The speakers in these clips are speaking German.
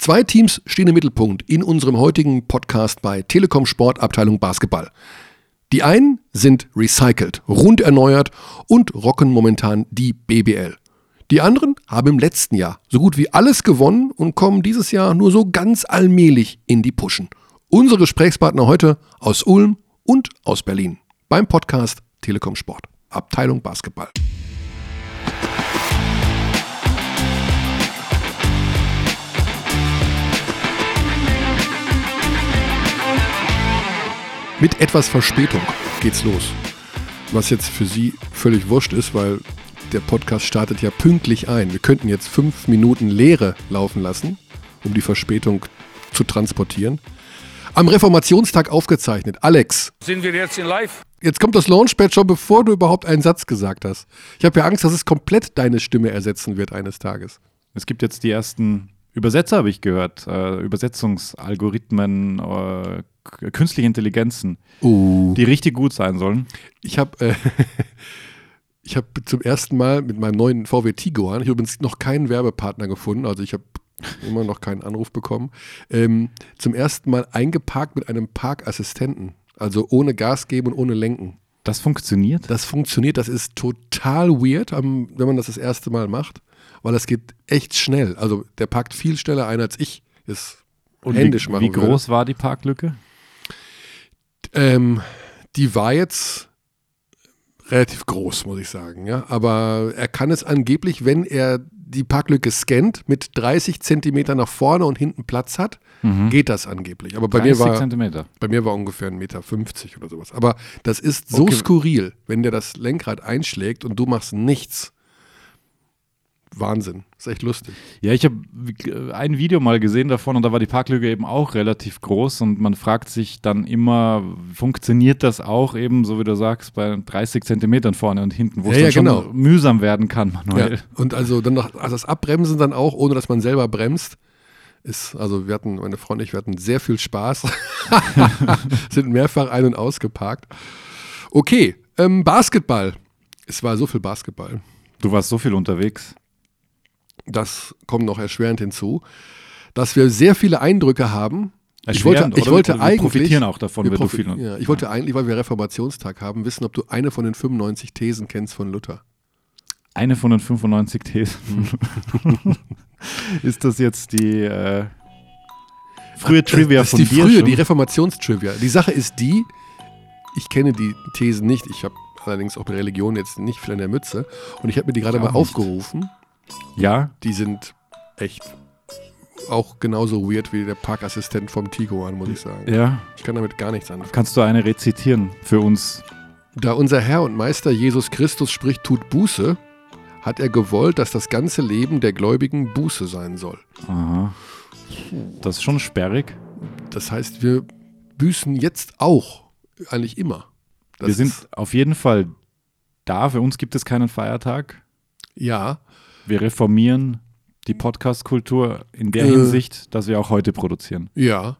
Zwei Teams stehen im Mittelpunkt in unserem heutigen Podcast bei Telekom Sport Abteilung Basketball. Die einen sind recycelt, rund erneuert und rocken momentan die BBL. Die anderen haben im letzten Jahr so gut wie alles gewonnen und kommen dieses Jahr nur so ganz allmählich in die Puschen. Unsere Gesprächspartner heute aus Ulm und aus Berlin beim Podcast Telekom Sport, Abteilung Basketball. Mit etwas Verspätung geht's los. Was jetzt für Sie völlig wurscht ist, weil der Podcast startet ja pünktlich ein. Wir könnten jetzt fünf Minuten Leere laufen lassen, um die Verspätung zu transportieren. Am Reformationstag aufgezeichnet. Alex. Sind wir jetzt in live? Jetzt kommt das Launchpad schon, bevor du überhaupt einen Satz gesagt hast. Ich habe ja Angst, dass es komplett deine Stimme ersetzen wird eines Tages. Es gibt jetzt die ersten Übersetzer, habe ich gehört. Äh, Übersetzungsalgorithmen, äh, künstliche Intelligenzen, Uh. die richtig gut sein sollen. Ich habe äh, ich habe zum ersten Mal mit meinem neuen VW Tiguan, ich habe übrigens noch keinen Werbepartner gefunden, also ich habe immer noch keinen Anruf bekommen, ähm, zum ersten Mal eingeparkt mit einem Parkassistenten, also ohne Gas geben und ohne Lenken. Das funktioniert? Das funktioniert, das ist total weird, wenn man das das erste Mal macht, weil das geht echt schnell. Also der parkt viel schneller ein, als ich es Und händisch wie, machen wie groß war die Parklücke? Ähm, die war jetzt relativ groß, muss ich sagen. Ja? Aber er kann es angeblich, wenn er die Parklücke scannt, mit 30 Zentimeter nach vorne und hinten Platz hat, geht das angeblich. Aber bei mir 30 war Zentimeter. bei mir war ungefähr 1,50 Meter oder sowas. Aber das ist so Okay. skurril, wenn der das Lenkrad einschlägt und du machst nichts. Wahnsinn. Ist echt lustig. Ja, ich habe ein Video mal gesehen davon und da war die Parklücke eben auch relativ groß und man fragt sich dann immer, funktioniert das auch eben, so wie du sagst, bei 30 Zentimetern vorne und hinten, wo Ja, es ja, dann genau. schon mühsam werden kann manuell. Ja. Und also dann noch, also das Abbremsen dann auch, ohne dass man selber bremst, ist, also wir hatten, meine Freundin und ich, wir hatten sehr viel Spaß. Sind mehrfach ein- und ausgeparkt. Okay, ähm, Basketball. Es war so viel Basketball. Du warst so viel unterwegs. Das kommt noch erschwerend hinzu, dass wir sehr viele Eindrücke haben. Ich wollte, ich wollte wir eigentlich. profitieren auch davon, wir wenn du profi- ja, ich wollte eigentlich, weil wir Reformationstag haben, wissen, ob du eine von den 95 Thesen kennst von Luther. Eine von den 95 Thesen. ist das jetzt die äh, frühe Trivia das von ist die dir frühe, schon? die Reformationstrivia. Die Sache ist die, ich kenne die Thesen nicht. Ich habe allerdings auch mit Religion jetzt nicht viel an der Mütze. Und ich habe mir die gerade mal nicht. aufgerufen. Ja, Die sind echt auch genauso weird wie der Parkassistent vom Tiguan, muss ich sagen. ja. Ich kann damit gar nichts anfangen. Kannst du eine rezitieren für uns? Da unser Herr und Meister Jesus Christus spricht, tut Buße, hat er gewollt, dass das ganze Leben der Gläubigen Buße sein soll. Aha. Das ist schon sperrig. Das heißt, wir büßen jetzt auch, eigentlich immer. Das Wir sind auf jeden Fall da. Für uns gibt es keinen Feiertag. ja, Wir reformieren die Podcast-Kultur in der Äh. Hinsicht, dass wir auch heute produzieren. Ja.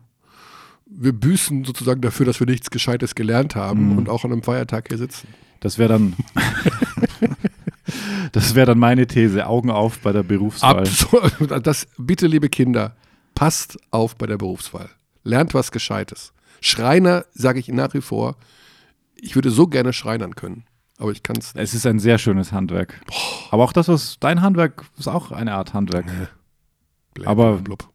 Wir büßen sozusagen dafür, dass wir nichts Gescheites gelernt haben Mhm. und auch an einem Feiertag hier sitzen. Das wäre dann, das wäre dann meine These. Augen auf bei der Berufswahl. Absolut. Das, bitte, liebe Kinder, passt auf bei der Berufswahl. Lernt was Gescheites. Schreiner, sage ich nach wie vor, ich würde so gerne Schreinern können, aber ich kann es nicht. Es ist ein sehr schönes Handwerk. Aber auch das, was dein Handwerk ist auch eine Art Handwerk. Aber- Blub.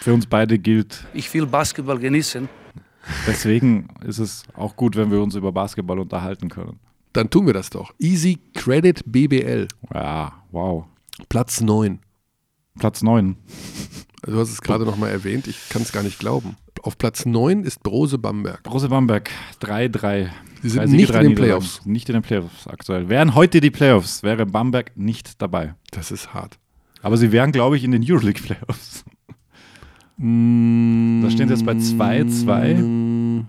Für uns beide gilt. Ich will Basketball genießen. Deswegen ist es auch gut, wenn wir uns über Basketball unterhalten können. Dann tun wir das doch. Easy Credit BBL, Ja, wow. Platz 9. Platz 9. Du hast es gerade nochmal erwähnt, ich kann es gar nicht glauben. Auf Platz 9 ist Brose Bamberg. Große Bamberg, 3-3. Sie sind Siege, nicht in den. Playoffs. Nicht in den Playoffs aktuell. Wären heute die Playoffs, wäre Bamberg nicht dabei. Das ist hart. Aber sie wären, glaube ich, in den Euroleague Playoffs. Da stehen sie jetzt bei 2-2.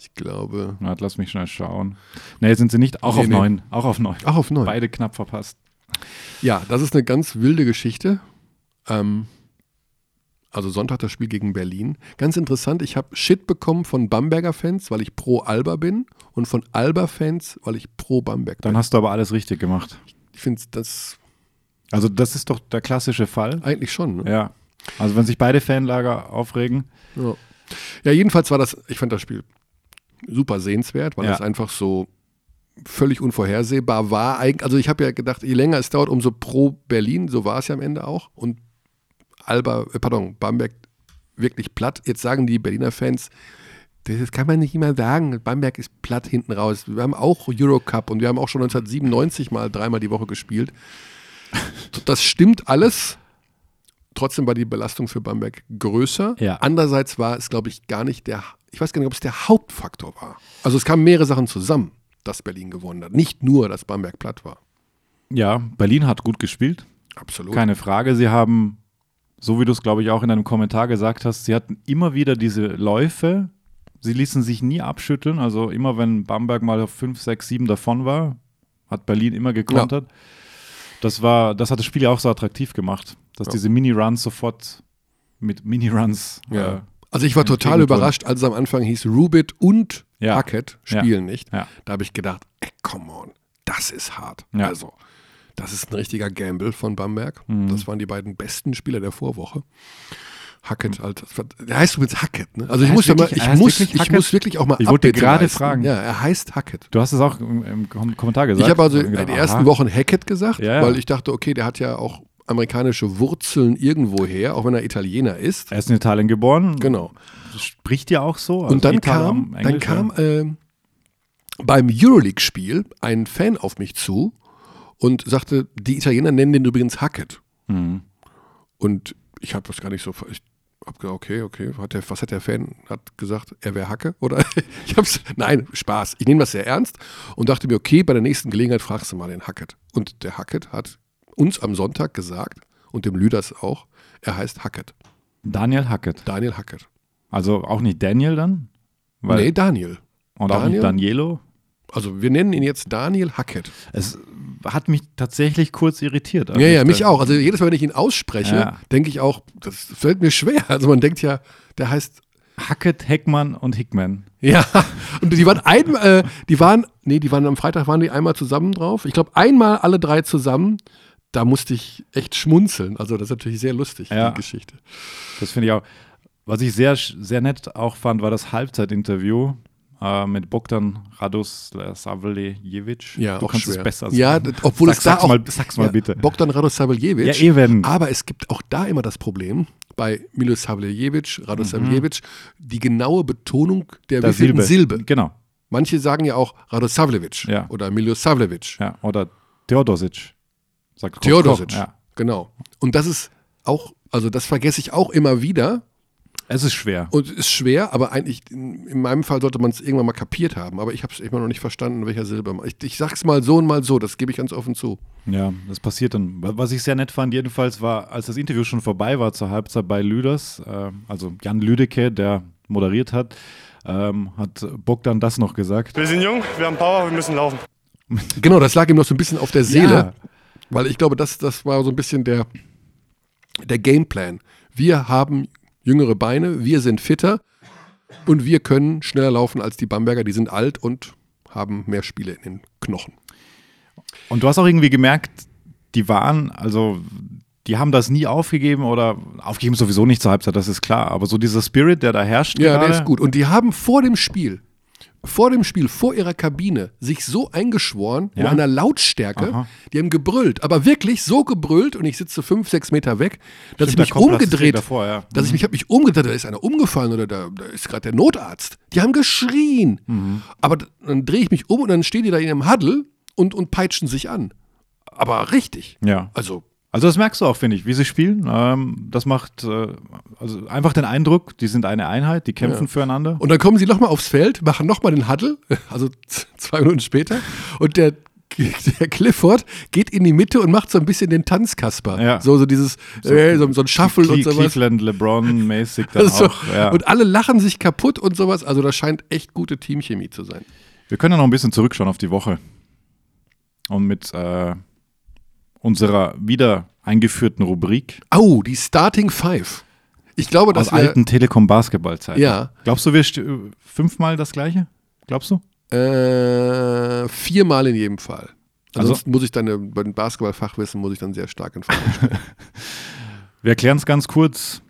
Ich glaube. Na, lass mich schnell schauen. Nee, sind sie nicht. Auch Nee, auf nee. 9. Auch auf 9. Ach, auf 9. Beide knapp verpasst. Ja, das ist eine ganz wilde Geschichte. Ähm, also Sonntag das Spiel gegen Berlin. Ganz interessant, ich habe Shit bekommen von Bamberger Fans, weil ich pro Alba bin und von Alba Fans, weil ich pro Bamberg Dann bin. hast du aber alles richtig gemacht. Ich finde das Also, das ist doch der klassische Fall. eigentlich schon. Ne? Ja. Also wenn sich beide Fanlager aufregen. Ja. ja, jedenfalls war das, ich fand das Spiel super sehenswert, weil Ja. das einfach so völlig unvorhersehbar war. Also ich habe ja gedacht, je länger es dauert, umso pro Berlin, so war es ja am Ende auch. Und Alba, äh, pardon, Bamberg wirklich platt. Jetzt sagen die Berliner Fans, das kann man nicht immer sagen. Bamberg ist platt hinten raus. Wir haben auch Eurocup und wir haben auch schon 1997 mal dreimal die Woche gespielt. Das stimmt alles. Trotzdem war die Belastung für Bamberg größer. Ja. Andererseits war es, glaube ich, gar nicht der, ich weiß gar nicht, ob es der Hauptfaktor war. Also es kamen mehrere Sachen zusammen, dass Berlin gewonnen hat. Nicht nur, dass Bamberg platt war. Ja, Berlin hat gut gespielt. Absolut. Keine Frage. Sie haben, so wie du es, glaube ich, auch in einem Kommentar gesagt hast, sie hatten immer wieder diese Läufe. Sie ließen sich nie abschütteln. Also immer, wenn Bamberg mal auf 5, 6, 7 davon war, hat Berlin immer gekontert. Das, war, das hat das Spiel ja auch so attraktiv gemacht, dass Ja. diese Mini-Runs sofort mit Mini-Runs. Ja. Äh, Also ich war total überrascht, als es am Anfang hieß, Rubit und Ja. Hackett Ja. spielen nicht. Ja. Da habe ich gedacht, ey, come on, das ist hart. Ja. Also, das ist ein richtiger Gamble von Bamberg. Mhm. Das waren die beiden besten Spieler der Vorwoche. Hackett, halt, der heißt übrigens Hackett, ne? Also ich muss, ja mal, wirklich- ich, muss, wirklich ich muss wirklich auch mal Ich wollte gerade leisten. fragen. Ja, er heißt Hackett. du hast es auch im, im Kom Kommentar gesagt. Ich habe also in den ersten aha. Wochen Hackett gesagt, Ja, ja. weil ich dachte, okay, der hat ja auch amerikanische Wurzeln irgendwo her, auch wenn er Italiener ist. Er ist in Italien geboren. Genau. Spricht ja auch so. also Und dann Italien kam, am dann kam ähm, beim Euroleague-Spiel ein Fan auf mich zu und sagte, die Italiener nennen den übrigens Hackett. Mhm. Und ich habe das gar nicht so. Ich habe gedacht, okay, okay. Hat der, was hat der Fan? Hat gesagt, er wäre Hacke? Oder ich hab's. Nein, Spaß. Ich nehme das sehr ernst und dachte mir, okay, bei der nächsten Gelegenheit fragst du mal den Hackett. Und der Hackett hat uns am Sonntag gesagt und dem Lüders auch, er heißt Hackett. Daniel Hackett. Daniel Hackett. Also auch nicht Daniel dann? Weil, nee, Daniel. und auch nicht Daniel? Danielo? Also wir nennen ihn jetzt Daniel Hackett. Es hat mich tatsächlich kurz irritiert. Ja, ja, mich auch. Also jedes Mal, wenn ich ihn ausspreche, Ja. denke ich auch, das fällt mir schwer. Also man denkt ja, der heißt Hackett, Heckmann und Hickman. Ja, und die waren ein, äh, die waren, nee, die waren am Freitag waren die einmal zusammen drauf. Ich glaube, einmal alle drei zusammen. Da musste ich echt schmunzeln. Also das ist natürlich sehr lustig, Ja. die Geschichte. Das finde ich auch. Was ich sehr, sehr nett auch fand, war das Halbzeitinterview äh, mit Bogdan Radosavljevic. Ja, du auch kannst schwer. es besser ja, sagen. d- obwohl Sag- es da auch, mal, sag's mal ja, bitte. Bogdan Radosavljevic. Ja, eben. Aber es gibt auch da immer das Problem bei Milosavljevic, Radosavljevic, die genaue Betonung der, Der wievielten Silbe. Genau. Manche sagen ja auch Radosavljevic Ja. oder Milosavljevic. Ja. Oder Theodosic. Sagt Theodosic. Ja. Genau. Und das ist auch, also das vergesse ich auch immer wieder. Es ist schwer. Und ist schwer, aber eigentlich, in, in meinem Fall sollte man es irgendwann mal kapiert haben. Aber ich habe es immer noch nicht verstanden, in welcher Silbe. Ich, ich sag's mal so und mal so, das gebe ich ganz offen zu. Ja, das passiert dann. Was ich sehr nett fand, jedenfalls war, als das Interview schon vorbei war zur Halbzeit bei Lüders, äh, also Jan Lüdecke, der moderiert hat, ähm, hat Bogdan das noch gesagt. Wir sind jung, wir haben Power, wir müssen laufen. Genau, das lag ihm noch so ein bisschen auf der Seele, Ja. weil ich glaube, das, das war so ein bisschen der, der Gameplan. Wir haben jüngere Beine, wir sind fitter und wir können schneller laufen als die Bamberger. Die sind alt und haben mehr Spiele in den Knochen. Und du hast auch irgendwie gemerkt, die waren, also die haben das nie aufgegeben oder aufgegeben sowieso nicht zur Halbzeit, das ist klar. Aber so dieser Spirit, der da herrscht, Ja, gerade, der ist gut. Und die haben vor dem Spiel, vor dem Spiel, vor ihrer Kabine, sich so eingeschworen, in Ja? einer Lautstärke, Aha. die haben gebrüllt, aber wirklich so gebrüllt und ich sitze fünf, sechs Meter weg, dass Stimmt, ich mich umgedreht, davor, ja. dass ich mich, hab mich umgedreht, da ist einer umgefallen oder da, da ist gerade der Notarzt. Die haben geschrien. Mhm. Aber dann drehe ich mich um und dann stehen die da in einem Huddle und, und peitschen sich an. Aber richtig. Ja. Also, Also das merkst du auch, finde ich, wie sie spielen. Ähm, das macht äh, also einfach den Eindruck, die sind eine Einheit, die kämpfen Ja. füreinander. Und dann kommen sie nochmal aufs Feld, machen nochmal den Huddle, also zwei Minuten später. Und der, der Clifford geht in die Mitte und macht so ein bisschen den Tanzkasper. Ja. So, so dieses, äh, so, so ein Shuffle Cle und sowas. Cleveland, LeBron-mäßig dann So. auch. Ja. Und alle lachen sich kaputt und sowas. Also das scheint echt gute Teamchemie zu sein. Wir können ja noch ein bisschen zurückschauen auf die Woche. Und mit äh, unserer wieder eingeführten Rubrik Oh, die Starting Five. Ich glaube, aus dass wir, alten Telekom-Basketballzeiten. Ja. Glaubst du, wir st- fünfmal das gleiche? Glaubst du? äh, viermal in jedem Fall. Also- Ansonsten muss ich dann, äh, bei dem Basketballfachwissen muss ich dann sehr stark in Frage stellen. Wir erklären es ganz kurz.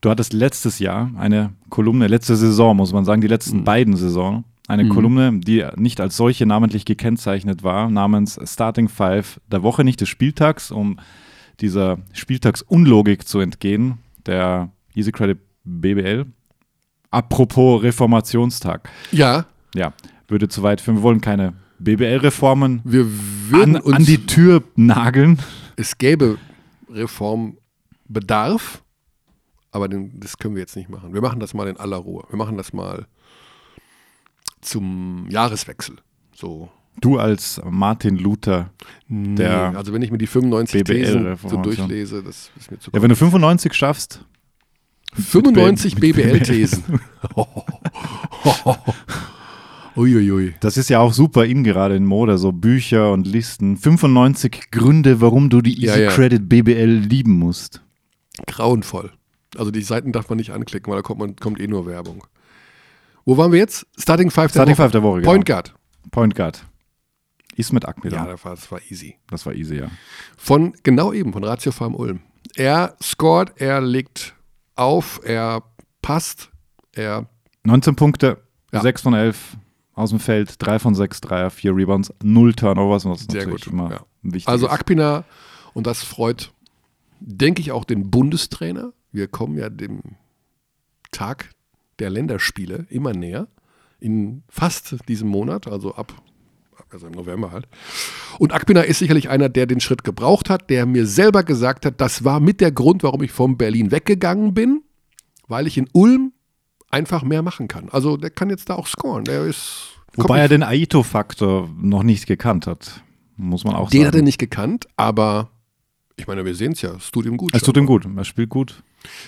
Du hattest letztes Jahr eine Kolumne, letzte Saison, muss man sagen, die letzten Mhm. beiden Saison, eine Kolumne, die nicht als solche namentlich gekennzeichnet war, namens Starting Five der Woche, nicht des Spieltags, um dieser Spieltagsunlogik zu entgehen, der Easy Credit BBL. Apropos Reformationstag. Ja, Ja, würde zu weit führen. Wir wollen keine BBL-Reformen wir würden an, uns, an die Tür nageln. es gäbe Reformbedarf, aber den, das können wir jetzt nicht machen. Wir machen das mal in aller Ruhe. Wir machen das mal zum Jahreswechsel. So. Du als Martin Luther. Der Nee, also wenn ich mir die 95 Thesen so durchlese, das ist mir zu Ja, wenn du 95 schaffst, 95 mit BBL-Thesen. Uiuiui. das ist ja auch super in gerade in Mode, so Bücher und Listen. 95 Gründe, warum du die Easy Ja, ja. Credit BBL lieben musst. Grauenvoll. Also die Seiten darf man nicht anklicken, weil da kommt, man, kommt eh nur Werbung. Wo waren wir jetzt? Starting Five der Starting Woche. Five der Woche, genau. Point Guard. Point Guard. Ismet Akmila. Ja, das war, das war easy. Das war easy, ja. Von, genau eben, von Ratio Farm Ulm. Er scored, er legt auf, er passt, er 19 Punkte, Ja. 6 von 11 aus dem Feld, 3 von 6 Dreier, 4 Rebounds, 0 Turnovers, was Sehr natürlich gut, immer ja. wichtig Also ist. Akpina, und das freut, denke ich, auch den Bundestrainer. Wir kommen ja dem Tag der Länderspiele immer näher. In fast diesem Monat, also ab, also im November halt. Und Akpina ist sicherlich einer, der den Schritt gebraucht hat, der mir selber gesagt hat, das war mit der Grund, warum ich von Berlin weggegangen bin, weil ich in Ulm einfach mehr machen kann. Also der kann jetzt da auch scoren. Der ist. Wobei er den Aito-Faktor noch nicht gekannt hat, muss man auch Den hat er sagen. nicht gekannt, aber ich meine, wir sehen es ja, es tut ihm gut. Es tut ihm gut, er spielt gut.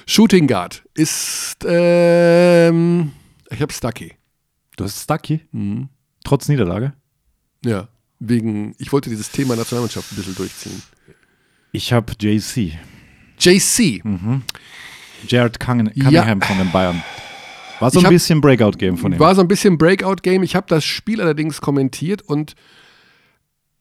Shooting Guard ist, ähm, ich habe Stucky. Du hast Stucky, Mhm. trotz Niederlage. Ja, wegen, ich wollte dieses Thema Nationalmannschaft ein bisschen durchziehen. Ich habe JC, JC, Jared Cunningham, Ja. Von den Bayern. War so ein hab- bisschen Breakout-Game von ihm. war so ein bisschen Breakout-Game. Ich habe das Spiel allerdings kommentiert und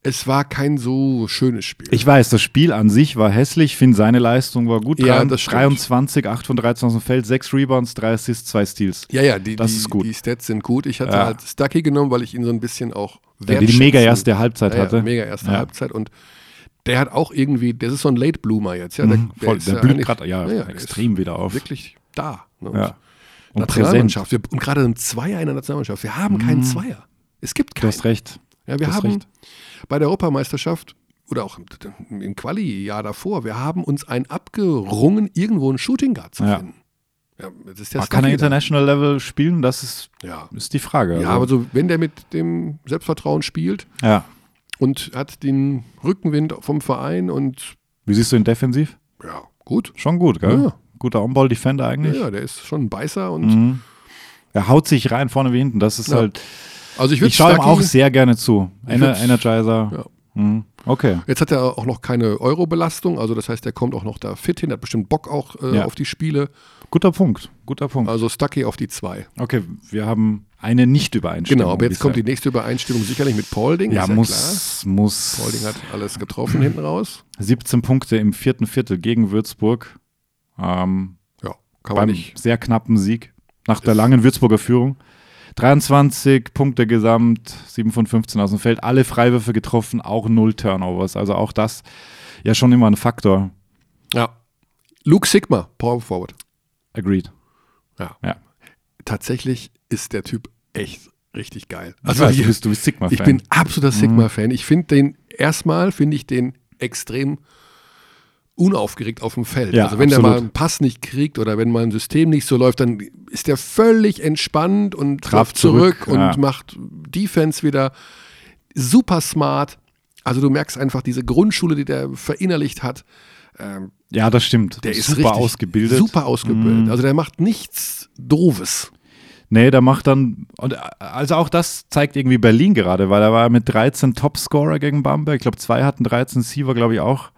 es war kein so schönes Spiel. Ich weiß, das Spiel an sich war hässlich, finde seine Leistung war gut. Ja, Drei- das stimmt. 23, 8 von 13 aus dem Feld, 6 Rebounds, 3 Assists, 2 Steals. ja, ja, die, Das die, ist gut. die Stats sind gut. Ich hatte Ja. halt Stucky genommen, weil ich ihn so ein bisschen auch Der die mega erste Halbzeit ja, hatte. Ja, mega erste Ja. Halbzeit und der hat auch irgendwie, das ist so ein Late Bloomer jetzt. Ja, der, Mhm, voll, der ja blüht gerade ja, der extrem wieder auf. Wirklich da. Ne? Und Ja. Und präsent. Nationalmannschaft. Wir, und gerade ein Zweier in der Nationalmannschaft. Wir haben keinen Zweier. Es gibt Du keinen. hast recht. Ja, wir du hast haben recht. bei der Europameisterschaft oder auch im- Quali-Jahr davor, wir haben uns ein abgerungen, irgendwo einen Shooting Guard zu Ja. finden. Ja, das der Aber kann er. International Level spielen? Das ist, Ja. ist die Frage. ja, aber so, wenn der mit dem Selbstvertrauen spielt ja. und hat den Rückenwind vom Verein und Wie siehst du ihn defensiv? ja, gut. Schon gut, gell? Ja. Guter On-Ball-Defender Ja, eigentlich. ja, der ist schon ein Beißer und Mhm. Er haut sich rein, vorne wie hinten. Das ist Ja. halt. Also ich Ich schaue ihm auch sehr gerne zu. Ener Energizer. Ja. Mhm. Okay. Jetzt hat er auch noch keine Euro-Belastung, also das heißt, er kommt auch noch da fit hin, hat bestimmt Bock auch äh, Ja. auf die Spiele. Guter Punkt. Guter Punkt. Also Stucky auf die zwei. Okay, wir haben eine Nicht-Übereinstimmung. Genau, aber jetzt kommt die nächste Übereinstimmung sicherlich mit Paulding. Ja, ja muss, muss. klar. Paulding hat alles getroffen hinten raus. 17 Punkte im vierten Viertel gegen Würzburg. Ähm, Ja, kann man beim nicht. sehr knappen Sieg nach der langen Würzburger Führung. 23 Punkte gesamt, 7 von 15 aus dem Feld, alle Freiwürfe getroffen, auch null Turnovers. Also auch das ja schon immer ein Faktor. Ja. Luke Sigma, Power Forward. Agreed. Ja. Ja. Tatsächlich ist der Typ echt richtig geil. Also hier- du bist, du bist Sigma-Fan. Ich bin absoluter Mhm. Sigma-Fan. Ich finde den, erstmal finde ich den extrem unaufgeregt auf dem Feld. Ja, also wenn der absolut. mal einen Pass nicht kriegt oder wenn mal ein System nicht so läuft, dann ist der völlig entspannt und läuft zurück, zurück, und ja. macht Defense wieder super smart. Also du merkst einfach diese Grundschule, die der verinnerlicht hat. Ähm, ja, das stimmt. der ist super ausgebildet. Super ausgebildet. Mhm. Also der macht nichts Doofes. Nee, der macht dann, und also auch das zeigt irgendwie Berlin gerade, weil er war mit 13 Topscorer gegen Bamberg. Ich glaube, zwei hatten 13, sie war, glaube ich, auch.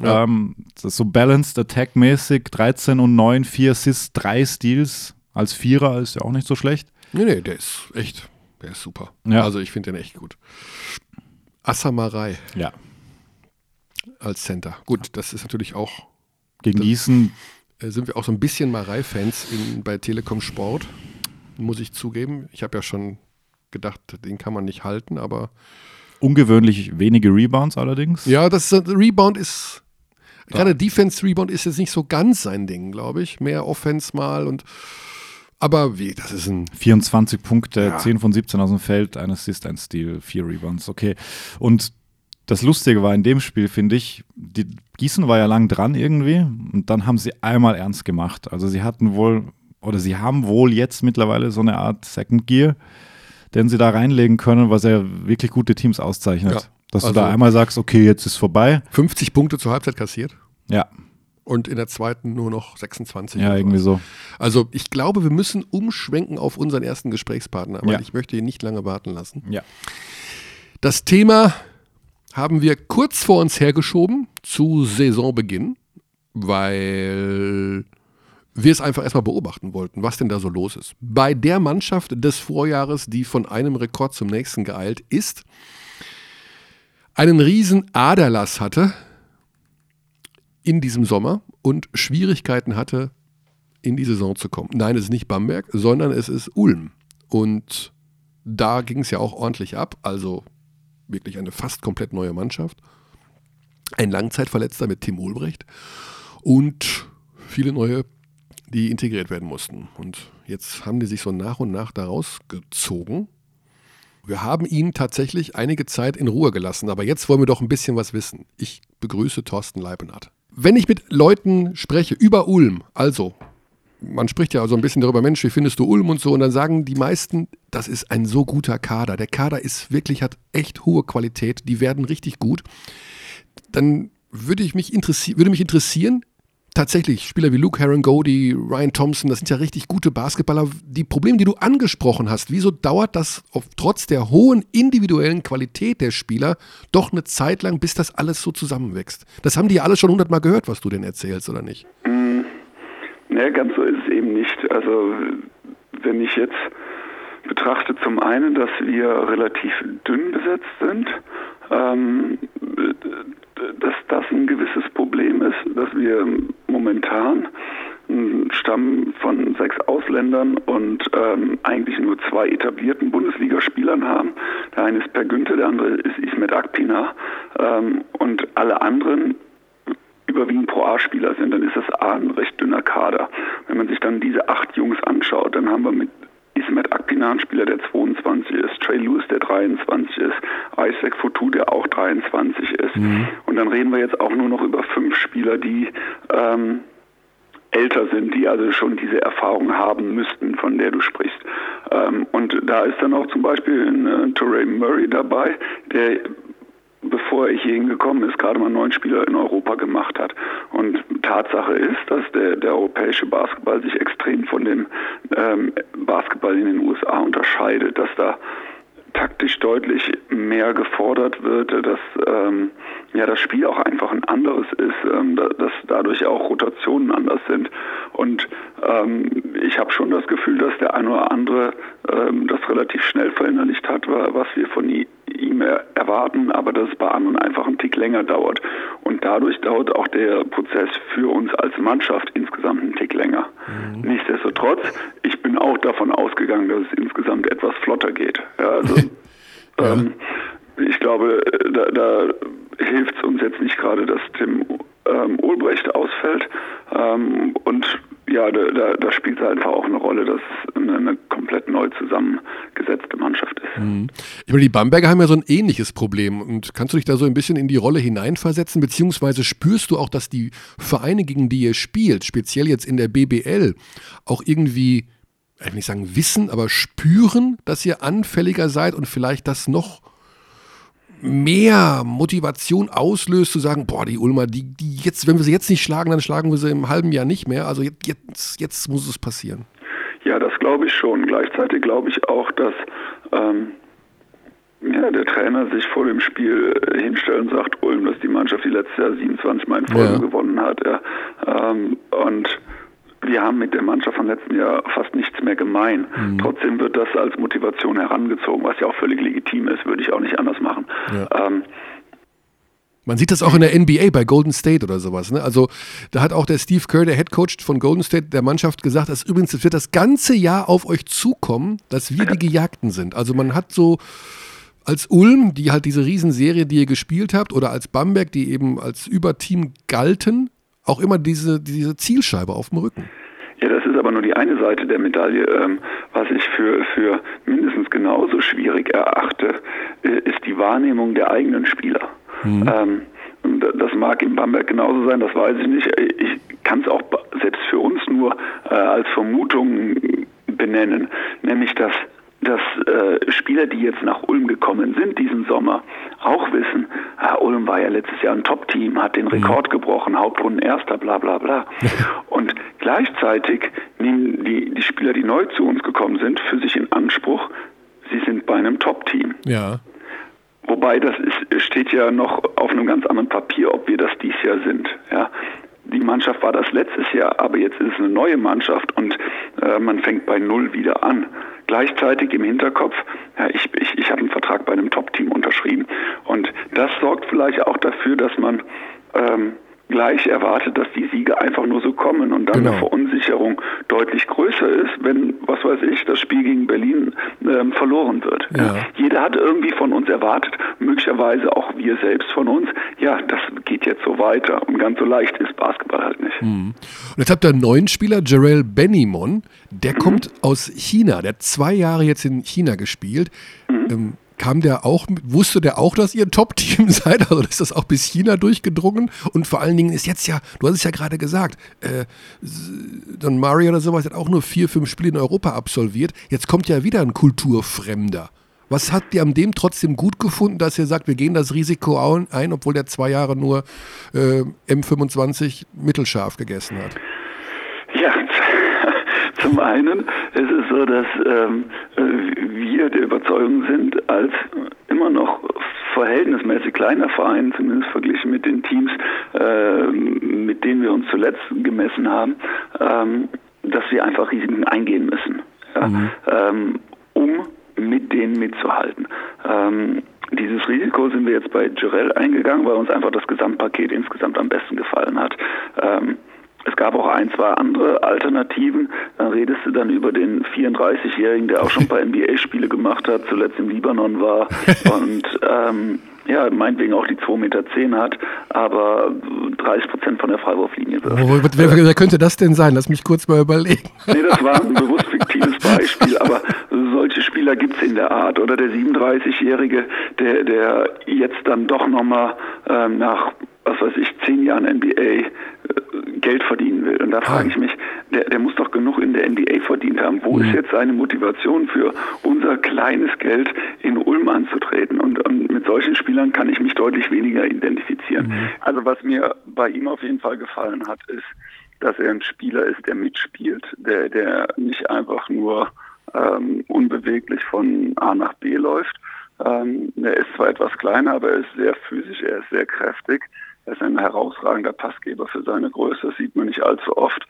Ja. Ähm, das ist so balanced, attack-mäßig, 13 und 9, 4 Assists, 3 Steals. Als Vierer ist ja auch nicht so schlecht. Nee, nee, der ist echt, der ist super. Ja. Also ich finde den echt gut. Assamarei Ja. als Center. Gut, das ist natürlich auch Gegen Gießen Äh, sind wir auch so ein bisschen Marei-Fans bei Telekom Sport, muss ich zugeben. Ich habe ja schon gedacht, den kann man nicht halten, aber ungewöhnlich wenige Rebounds allerdings. ja, das Rebound ist, gerade Defense Rebound ist jetzt nicht so ganz sein Ding, glaube ich. Mehr Offense mal und, aber wie, das ist ein, 24 Punkte, Ja. 10 von 17 aus dem Feld, ein Assist, ein Steal, vier Rebounds, okay. Und das Lustige war in dem Spiel, finde ich, die Gießen war ja lang dran irgendwie und dann haben sie einmal ernst gemacht. Also sie hatten wohl, oder sie haben wohl jetzt mittlerweile so eine Art Second Gear, den sie da reinlegen können, was ja wirklich gute Teams auszeichnet. Ja, Dass also- du da einmal sagst, okay, jetzt ist vorbei. 50 Punkte zur Halbzeit kassiert Ja, und in der zweiten nur noch 26. ja, irgendwie so. Also ich glaube, wir müssen umschwenken auf unseren ersten Gesprächspartner, weil Ja. ich möchte ihn nicht lange warten lassen. Ja. Das Thema haben wir kurz vor uns hergeschoben zu Saisonbeginn, weil wir es einfach erstmal beobachten wollten, was denn da so los ist. Bei der Mannschaft des Vorjahres, die von einem Rekord zum nächsten geeilt ist, einen riesen Aderlass hatte in diesem Sommer und Schwierigkeiten hatte, in die Saison zu kommen. Nein, es ist nicht Bamberg, sondern es ist Ulm. Und da ging es ja auch ordentlich ab. Also wirklich eine fast komplett neue Mannschaft. Ein Langzeitverletzter mit Tim Ulbricht und viele neue, die integriert werden mussten. Und jetzt haben die sich so nach und nach daraus gezogen. Wir haben ihn tatsächlich einige Zeit in Ruhe gelassen, aber jetzt wollen wir doch ein bisschen was wissen. Ich begrüße Thorsten Leibenhardt. Wenn ich mit Leuten spreche über Ulm, also man spricht ja so ein bisschen darüber, Mensch, wie findest du Ulm und so, und dann sagen die meisten, das ist ein so guter Kader. Der Kader ist wirklich, hat echt hohe Qualität, die werden richtig gut. Dann würde ich mich interessieren, würde mich interessieren, tatsächlich Spieler wie Luke Herringody, Ryan Thompson, das sind ja richtig gute Basketballer. Die Probleme, die du angesprochen hast, wieso dauert das auf, trotz der hohen individuellen Qualität der Spieler doch eine Zeit lang, bis das alles so zusammenwächst? Das haben die ja alle schon hundertmal gehört, was du denn erzählst, oder nicht? Ne, ganz so ist es eben nicht. Also wenn ich jetzt betrachte zum einen, dass wir relativ dünn besetzt sind, ähm, dass das ein gewisses Problem ist, dass wir momentan einen Stamm von sechs Ausländern und ähm, eigentlich nur zwei etablierten Bundesligaspielern haben. Der eine ist Per Günther, der andere ist Ismet Akpina ähm, und alle anderen überwiegend Pro A-Spieler sind, dann ist das A ein recht dünner Kader. Wenn man sich dann diese acht Jungs anschaut, dann haben wir mit Ismet Akpinan, Spieler, der 22 ist, Trey Lewis, der 23 ist, Isaac Fotu, der auch 23 ist. Und dann reden wir jetzt auch nur noch über fünf Spieler, die ähm, älter sind, die also schon diese Erfahrung haben müssten, von der du sprichst. Ähm, und da ist dann auch zum Beispiel ein äh, Torrey Murray dabei, der bevor er hier hingekommen ist, gerade mal neun Spieler in Europa gemacht hat. Und Tatsache ist, dass der, der europäische Basketball sich extrem von dem ähm, Basketball in den USA unterscheidet, dass da taktisch deutlich mehr gefordert wird, dass ähm, ja das Spiel auch einfach ein anderes ist, ähm, da, dass dadurch auch Rotationen anders sind. Und ähm, ich habe schon das Gefühl, dass der eine oder andere ähm, das relativ schnell verinnerlicht hat, wa- was wir von i- ihm er- erwarten, aber dass es bei anderen einfach einen Tick länger dauert. Und dadurch dauert auch der Prozess für uns als Mannschaft insgesamt einen Tick länger. Nichtsdestotrotz, ich bin auch davon ausgegangen, dass es insgesamt etwas flotter geht. Ja, also, ähm, ich glaube, äh, da, da hilft es uns jetzt nicht gerade, dass Tim ähm, Ulbrecht ausfällt. Ähm, und ja, da, da, spielt es einfach auch eine Rolle, dass es eine, eine komplett neu zusammengesetzte Mannschaft ist. Ich meine, die Bamberger haben ja so ein ähnliches Problem. Und kannst du dich da so ein bisschen in die Rolle hineinversetzen? Beziehungsweise spürst du auch, dass die Vereine, gegen die ihr spielt, speziell jetzt in der BBL, auch irgendwie, ich will nicht sagen wissen, aber spüren, dass ihr anfälliger seid und vielleicht das noch mehr Motivation auslöst, zu sagen, boah, die Ulmer, die, die jetzt, wenn wir sie jetzt nicht schlagen, dann schlagen wir sie im halben Jahr nicht mehr. Also jetzt, jetzt, jetzt muss es passieren. Ja, das glaube ich schon. Gleichzeitig glaube ich auch, dass ähm, ja, der Trainer sich vor dem Spiel äh, hinstellt und sagt, Ulm, dass die Mannschaft die letztes Jahr 27 Mal in Folge Ja. gewonnen hat. Ja. Ähm, und wir haben mit der Mannschaft vom letzten Jahr fast nichts mehr gemein. Trotzdem wird das als Motivation herangezogen, was ja auch völlig legitim ist, würde ich auch nicht anders machen. Ähm, Man sieht das auch in der NBA bei Golden State oder sowas. Ne? Also da hat auch der Steve Kerr, der Head Coach von Golden State, der Mannschaft gesagt, dass übrigens, es wird das ganze Jahr auf euch zukommen, dass wir die Gejagten sind. Also man hat so als Ulm, die halt diese Riesenserie, die ihr gespielt habt, oder als Bamberg, die eben als Überteam galten, auch immer diese, diese Zielscheibe auf dem Rücken. Ja, das ist aber nur die eine Seite der Medaille. Ähm, was ich für, für mindestens genauso schwierig erachte, äh, ist die Wahrnehmung der eigenen Spieler. Mhm. Ähm, das mag in Bamberg genauso sein, das weiß ich nicht. Ich kann es auch selbst für uns nur äh, als Vermutung benennen, nämlich dass dass äh, Spieler, die jetzt nach Ulm gekommen sind diesen Sommer, auch wissen, ah, Ulm war ja letztes Jahr ein Top-Team, hat den mhm. Rekord mhm. gebrochen, Hauptrunden erster, bla bla bla. Und gleichzeitig nehmen die, die Spieler, die neu zu uns gekommen sind, für sich in Anspruch, sie sind bei einem Top-Team. Ja. Wobei das ist, steht ja noch auf einem ganz anderen Papier, ob wir das dies Jahr sind. Ja. Die Mannschaft war das letztes Jahr, aber jetzt ist es eine neue Mannschaft und äh, man fängt bei Null wieder an. Gleichzeitig im Hinterkopf, ja, ich, ich, ich habe einen Vertrag bei einem Top-Team unterschrieben. Und das sorgt vielleicht auch dafür, dass man ähm, gleich erwartet, dass die Siege einfach nur so kommen und dann genau. eine Verunsicherung deutlich größer ist, wenn, was weiß ich, das Spiel gegen Berlin ähm, verloren wird. Ja. Jeder hat irgendwie von uns erwartet, möglicherweise auch wir selbst von uns, ja, das geht jetzt so weiter und ganz so leicht ist Basketball halt nicht. Mhm. Und jetzt habt ihr einen neuen Spieler, Jarell Benimon, der mhm. kommt aus China, der hat zwei Jahre jetzt in China gespielt. Mhm. Ähm, kam der auch, wusste der auch, dass ihr ein Top-Team seid? Also ist das auch bis China durchgedrungen? Und vor allen Dingen ist jetzt ja, du hast es ja gerade gesagt, äh, Don Mario oder sowas hat auch nur vier, fünf Spiele in Europa absolviert. Jetzt kommt ja wieder ein Kulturfremder. Was habt ihr an dem trotzdem gut gefunden, dass ihr sagt, wir gehen das Risiko ein, obwohl der zwei Jahre nur äh, M25 mittelscharf gegessen hat? Zum einen ist es so, dass ähm, wir der Überzeugung sind, als immer noch verhältnismäßig kleiner Verein, zumindest verglichen mit den Teams, äh, mit denen wir uns zuletzt gemessen haben, ähm, dass wir einfach Risiken eingehen müssen, ja, mhm. ähm, um mit denen mitzuhalten. Ähm, dieses Risiko sind wir jetzt bei Jurel eingegangen, weil uns einfach das Gesamtpaket insgesamt am besten gefallen hat. Ähm, es gab auch ein, zwei andere Alternativen. Dann redest du dann über den 34-Jährigen, der auch schon ein paar NBA-Spiele gemacht hat, zuletzt im Libanon war und ähm, ja, meinetwegen auch die 2,10 Meter zehn hat, aber 30 Prozent von der Freiwurflinie wirft. Oh, wer, wer, könnte das denn sein? Lass mich kurz mal überlegen. Nee, das war ein bewusst fiktives Beispiel, aber solche Spieler gibt es in der Art. Oder der 37-Jährige, der, der jetzt dann doch nochmal ähm, nach, was weiß ich, zehn Jahren NBA Geld verdienen will. Und da frage ich mich, der, der muss doch genug in der NBA verdient haben. Wo mhm. ist jetzt seine Motivation für unser kleines Geld in Ulm anzutreten? Und, und mit solchen Spielern kann ich mich deutlich weniger identifizieren. Mhm. Also was mir bei ihm auf jeden Fall gefallen hat, ist, dass er ein Spieler ist, der mitspielt, der, der nicht einfach nur ähm, unbeweglich von A nach B läuft. Ähm, er ist zwar etwas kleiner, aber er ist sehr physisch, er ist sehr kräftig. Er ist ein herausragender Passgeber für seine Größe, das sieht man nicht allzu oft.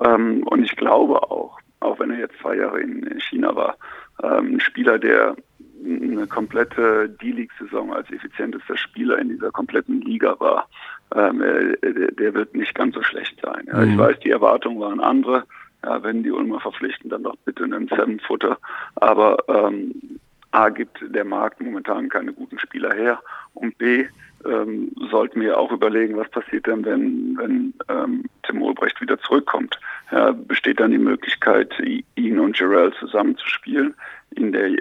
Ähm, und ich glaube auch, auch wenn er jetzt zwei Jahre in China war, ähm, ein Spieler, der eine komplette D-League-Saison als effizientester Spieler in dieser kompletten Liga war, ähm, der wird nicht ganz so schlecht sein. Ja, mhm. Ich weiß, die Erwartungen waren andere. Ja, wenn die Ulmer verpflichten, dann doch bitte einen Seven-Footer. Aber ähm, A gibt der Markt momentan keine guten Spieler her und B ähm, sollten wir auch überlegen, was passiert denn, wenn, wenn ähm, Tim Ulbrecht wieder zurückkommt. Ja, besteht dann die Möglichkeit, ihn und Jarrell zusammenzuspielen. In der äh,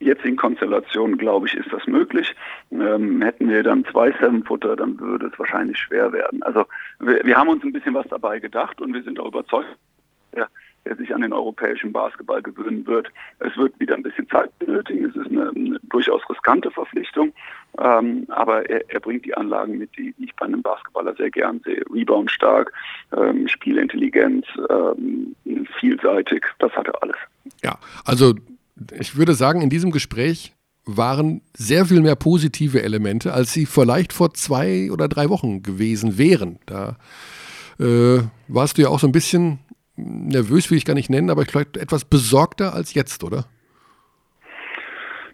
jetzigen Konstellation, glaube ich, ist das möglich. Ähm, hätten wir dann zwei Seven-Footer, dann würde es wahrscheinlich schwer werden. Also wir, wir haben uns ein bisschen was dabei gedacht und wir sind auch überzeugt, der, der sich an den europäischen Basketball gewöhnen wird. Es wird wieder ein bisschen Zeit benötigen. Es ist eine, eine durchaus riskante Verpflichtung, ähm, aber er, er, bringt die Anlagen mit, die, ich bei einem Basketballer sehr gern sehe. Rebound stark, ähm, Spielintelligenz, ähm, vielseitig, das hat er alles. Ja, also ich würde sagen, in diesem Gespräch waren sehr viel mehr positive Elemente, als sie vielleicht vor zwei oder drei Wochen gewesen wären. Da äh, warst du ja auch so ein bisschen nervös will ich gar nicht nennen, aber ich glaube etwas besorgter als jetzt, oder?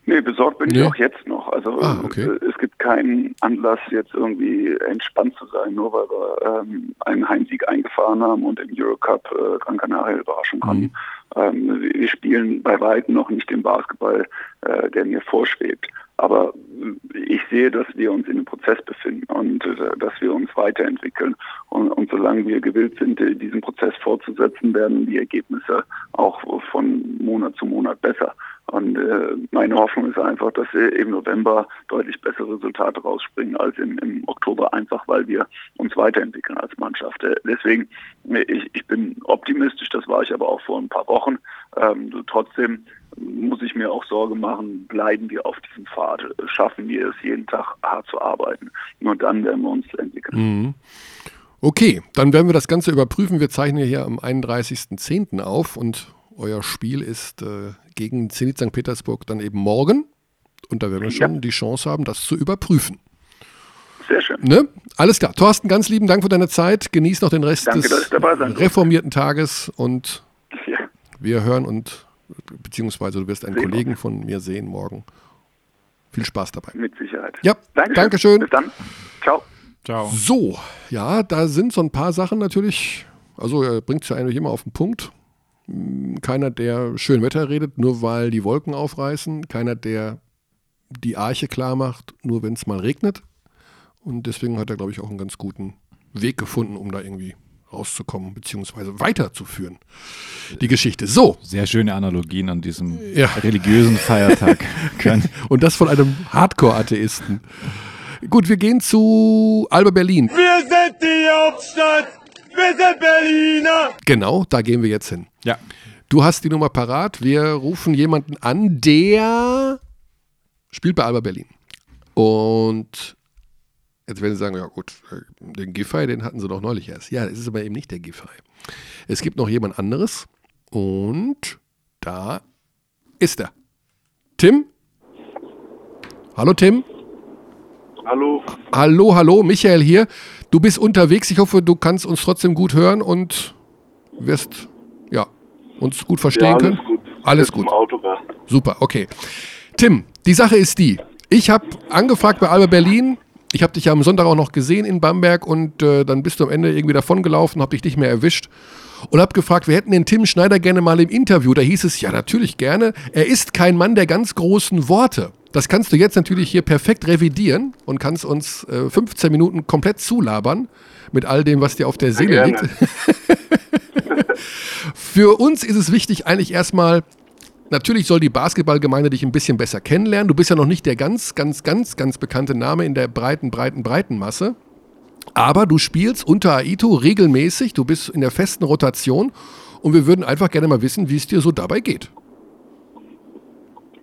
Nee, besorgt bin Nee. ich auch jetzt noch. Also Ah, okay. äh, es gibt keinen Anlass, jetzt irgendwie entspannt zu sein, nur weil wir ähm, einen Heimsieg eingefahren haben und im Eurocup äh, Gran Canaria überraschen konnten. Ähm, wir wir spielen bei weitem noch nicht den Basketball, äh, der mir vorschwebt. Aber ich sehe, dass wir uns in einem Prozess befinden und äh, dass wir uns weiterentwickeln. Und, und solange wir gewillt sind, äh, diesen Prozess fortzusetzen, werden die Ergebnisse auch von Monat zu Monat besser. Und äh, meine Hoffnung ist einfach, dass wir im November deutlich bessere Resultate rausspringen als im, im Oktober, einfach weil wir uns weiterentwickeln als Mannschaft. Deswegen, ich, ich bin optimistisch, das war ich aber auch vor ein paar Wochen. Ähm, trotzdem muss ich mir auch Sorge machen, bleiben wir auf diesem Pfad, schaffen wir es jeden Tag hart zu arbeiten. Nur dann werden wir uns entwickeln. Mhm. Okay, dann werden wir das Ganze überprüfen. Wir zeichnen hier am 31.10. auf und euer Spiel ist äh, gegen Zenit St. Petersburg dann eben morgen. Und da werden wir schon die Chance haben, das zu überprüfen. Sehr schön. Ne? Alles klar. Thorsten, ganz lieben Dank für deine Zeit. Genieß noch den Rest Danke, des reformierten Tages und Ja, wir hören und beziehungsweise du wirst einen Sehen Kollegen von mir sehen morgen. Viel Spaß dabei. mit Sicherheit. Ja, Dankeschön. Dankeschön. Bis dann. Ciao. Ciao. So, ja, da sind so ein paar Sachen natürlich. Also er bringt es ja eigentlich immer auf den Punkt. Hm, Keiner, der schön Wetter redet, nur weil die Wolken aufreißen. Keiner, der die Arche klar macht, nur wenn es mal regnet. Und deswegen hat er, glaube ich, auch einen ganz guten Weg gefunden, um da irgendwie rauszukommen, beziehungsweise weiterzuführen. Die Geschichte. So, Sehr schöne Analogien an diesem Ja. religiösen Feiertag. Kann- und das von einem Hardcore-Atheisten. Gut, wir gehen zu Alba Berlin. Wir sind die Hauptstadt. Wir sind Berliner. Genau, da gehen wir jetzt hin. ja, Du hast die Nummer parat. Wir rufen jemanden an, der spielt bei Alba Berlin. Und jetzt werden Sie sagen, ja gut, den Giffey, den hatten Sie doch neulich erst. Ja, es ist aber eben nicht der Giffey. Es gibt noch jemand anderes und da ist er. Tim? Hallo Tim? Hallo. Hallo, hallo, Michael hier. Du bist unterwegs. Ich hoffe, du kannst uns trotzdem gut hören und wirst ja, uns gut verstehen können. Alles Sitz gut. Auto da. Super, okay. Tim, die Sache ist die. Ich habe angefragt bei Alba Berlin. Ich habe dich ja am Sonntag auch noch gesehen in Bamberg und äh, dann bist du am Ende irgendwie davongelaufen, habe dich nicht mehr erwischt und habe gefragt, wir hätten den Tim Schneider gerne mal im Interview. Da hieß es, ja, natürlich gerne. Er ist kein Mann der ganz großen Worte. Das kannst du jetzt natürlich hier perfekt revidieren und kannst uns äh, 15 Minuten komplett zulabern mit all dem, was dir auf der Seele gerne. liegt. Für uns ist es wichtig, eigentlich erstmal, natürlich soll die Basketballgemeinde dich ein bisschen besser kennenlernen. Du bist ja noch nicht der ganz, ganz, ganz, ganz bekannte Name in der breiten, breiten, breiten Masse. Aber du spielst unter Aito regelmäßig, du bist in der festen Rotation und wir würden einfach gerne mal wissen, wie es dir so dabei geht.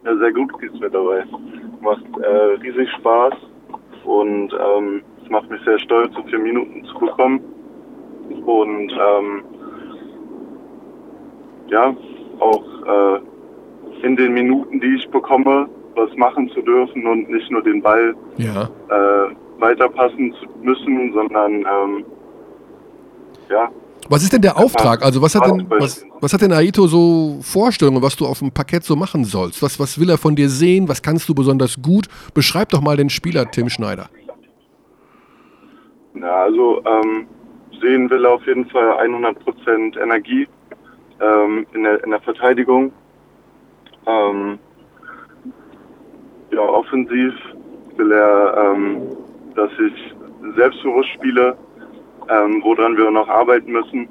Ja, sehr gut geht's mir dabei. Macht äh, riesig Spaß und ähm, es macht mich sehr stolz, so vier Minuten zu bekommen. Und ähm, ja, auch äh, in den Minuten, die ich bekomme, was machen zu dürfen und nicht nur den Ball Ja. äh, weiterpassen zu müssen, sondern ähm, ja, Was ist denn der Auftrag? Also was hat denn, was, was hat denn Aito so Vorstellungen, was du auf dem Parkett so machen sollst? Was, was will er von dir sehen? Was kannst du besonders gut? Beschreib doch mal den Spieler Tim Schneider. Ja, also ähm, sehen will er auf jeden Fall 100% Energie ähm, in, der, in der Verteidigung. Ähm, ja, offensiv will er, ähm, dass ich selbstbewusst spiele, ähm, woran wir noch arbeiten müssen,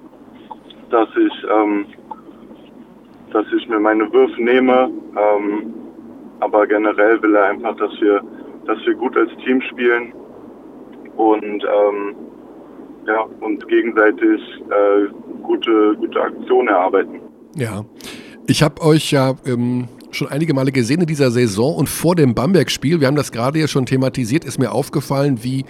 dass ich, ähm, dass ich mir meine Würfe nehme, ähm, aber generell will er einfach, dass wir, dass wir gut als Team spielen und ähm, ja und gegenseitig äh, gute gute Aktionen erarbeiten. Ja. Ich habe euch ja ähm, schon einige Male gesehen in dieser Saison und vor dem Bamberg-Spiel, wir haben das gerade ja schon thematisiert, ist mir aufgefallen, wie